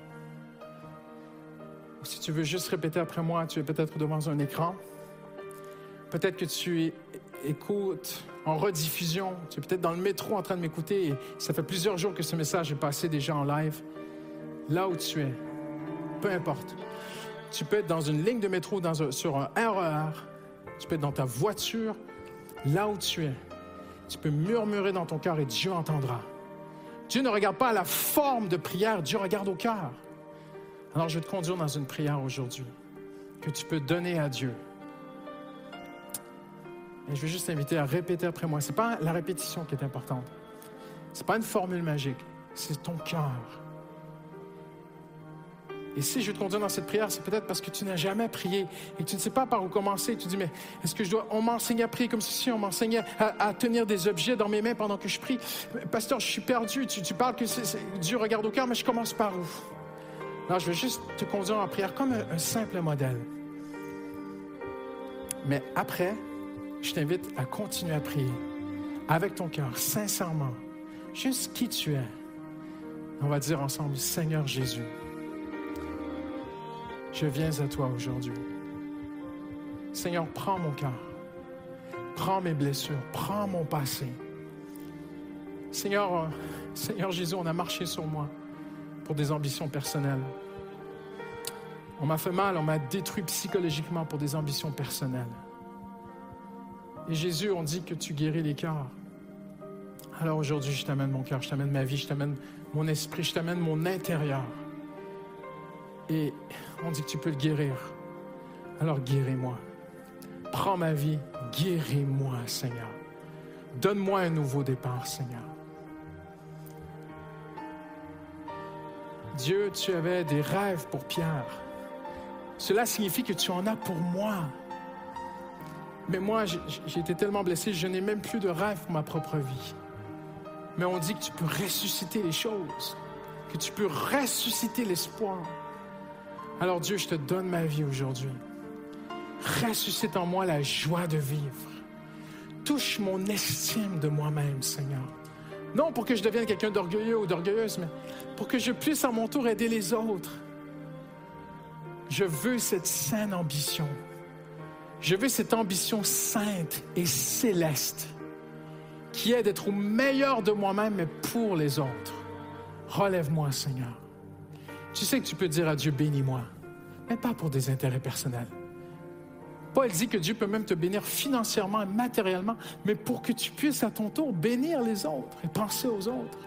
[SPEAKER 7] Si tu veux juste répéter après moi, tu es peut-être devant un écran. Peut-être que tu écoutes en rediffusion. Tu es peut-être dans le métro en train de m'écouter et ça fait plusieurs jours que ce message est passé déjà en live. Là où tu es, peu importe. Tu peux être dans une ligne de métro, un, sur un RER. Tu peux être dans ta voiture, là où tu es. Tu peux murmurer dans ton cœur et Dieu entendra. Dieu ne regarde pas la forme de prière, Dieu regarde au cœur. Alors je vais te conduire dans une prière aujourd'hui que tu peux donner à Dieu. Et je vais juste t'inviter à répéter après moi. Ce n'est pas la répétition qui est importante. Ce n'est pas une formule magique. C'est ton cœur. Et si je vais te conduire dans cette prière, c'est peut-être parce que tu n'as jamais prié et que tu ne sais pas par où commencer. Tu dis, mais est-ce que je dois... On m'enseigne à prier comme ceci, on m'enseigne à, tenir des objets dans mes mains pendant que je prie? Pasteur, je suis perdu. Tu, parles que c'est... Dieu regarde au cœur, mais je commence par où? Alors, je vais juste te conduire en prière comme un, un simple modèle. Mais après, je t'invite à continuer à prier avec ton cœur, sincèrement, juste qui tu es. On va dire ensemble, Seigneur Jésus, je viens à toi aujourd'hui. Seigneur, prends mon cœur, prends mes blessures, prends mon passé. Seigneur, euh, Seigneur Jésus, on a marché sur moi pour des ambitions personnelles. On m'a fait mal, on m'a détruit psychologiquement pour des ambitions personnelles. Et Jésus, on dit que tu guéris les cœurs. Alors aujourd'hui, je t'amène mon cœur, je t'amène ma vie, je t'amène mon esprit, je t'amène mon intérieur. Et on dit que tu peux le guérir. Alors guéris-moi. Prends ma vie, guéris-moi, Seigneur. Donne-moi un nouveau départ, Seigneur. Dieu, tu avais des rêves pour Pierre. Cela signifie que tu en as pour moi. Mais moi, j'ai été tellement blessé, je n'ai même plus de rêve pour ma propre vie. Mais on dit que tu peux ressusciter les choses, que tu peux ressusciter l'espoir. Alors Dieu, je te donne ma vie aujourd'hui. Ressuscite en moi la joie de vivre. Touche mon estime de moi-même, Seigneur. Non pour que je devienne quelqu'un d'orgueilleux ou d'orgueilleuse, mais pour que je puisse à mon tour aider les autres. Je veux cette saine ambition. Je veux cette ambition sainte et céleste qui est d'être au meilleur de moi-même, mais pour les autres. Relève-moi, Seigneur. Tu sais que tu peux dire à Dieu, bénis-moi, mais pas pour des intérêts personnels. Paul dit que Dieu peut même te bénir financièrement et matériellement, mais pour que tu puisses à ton tour bénir les autres et penser aux autres.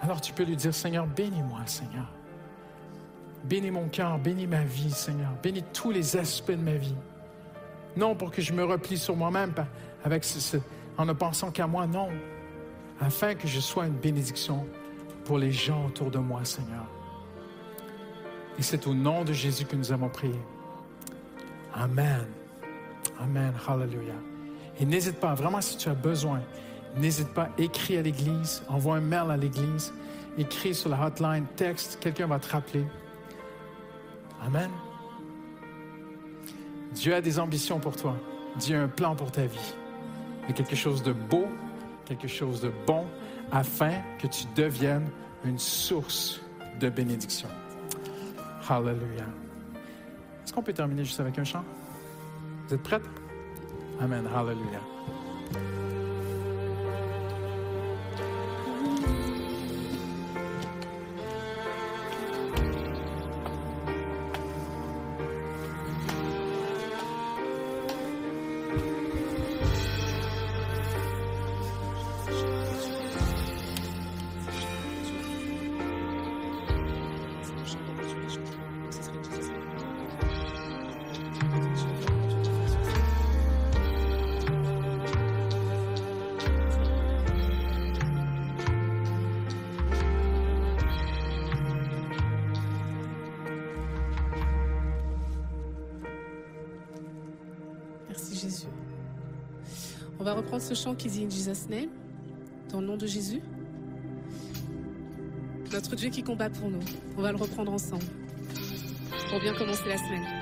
[SPEAKER 7] Alors tu peux lui dire, Seigneur, bénis-moi, Seigneur. Bénis mon cœur, bénis ma vie, Seigneur. Bénis tous les aspects de ma vie. Non pour que je me replie sur moi-même avec en ne pensant qu'à moi, non. Afin que je sois une bénédiction pour les gens autour de moi, Seigneur. Et c'est au nom de Jésus que nous avons prié. Amen. Amen. Hallelujah. Et n'hésite pas, vraiment, si tu as besoin, n'hésite pas, écris à l'Église, envoie un mail à l'Église, écris sur la hotline, texte, quelqu'un va te rappeler. Amen. Dieu a des ambitions pour toi. Dieu a un plan pour ta vie. Il y a quelque chose de beau, quelque chose de bon, afin que tu deviennes une source de bénédiction. Hallelujah. Est-ce qu'on peut terminer juste avec un chant? Vous êtes prêtes? Amen. Hallelujah.
[SPEAKER 3] Qui dit In Jesus' name, dans le nom de Jésus. Notre Dieu qui combat pour nous. On va le reprendre ensemble pour bien commencer la semaine.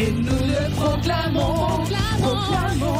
[SPEAKER 5] Et
[SPEAKER 3] nous le proclamons. Proclamons. Oui,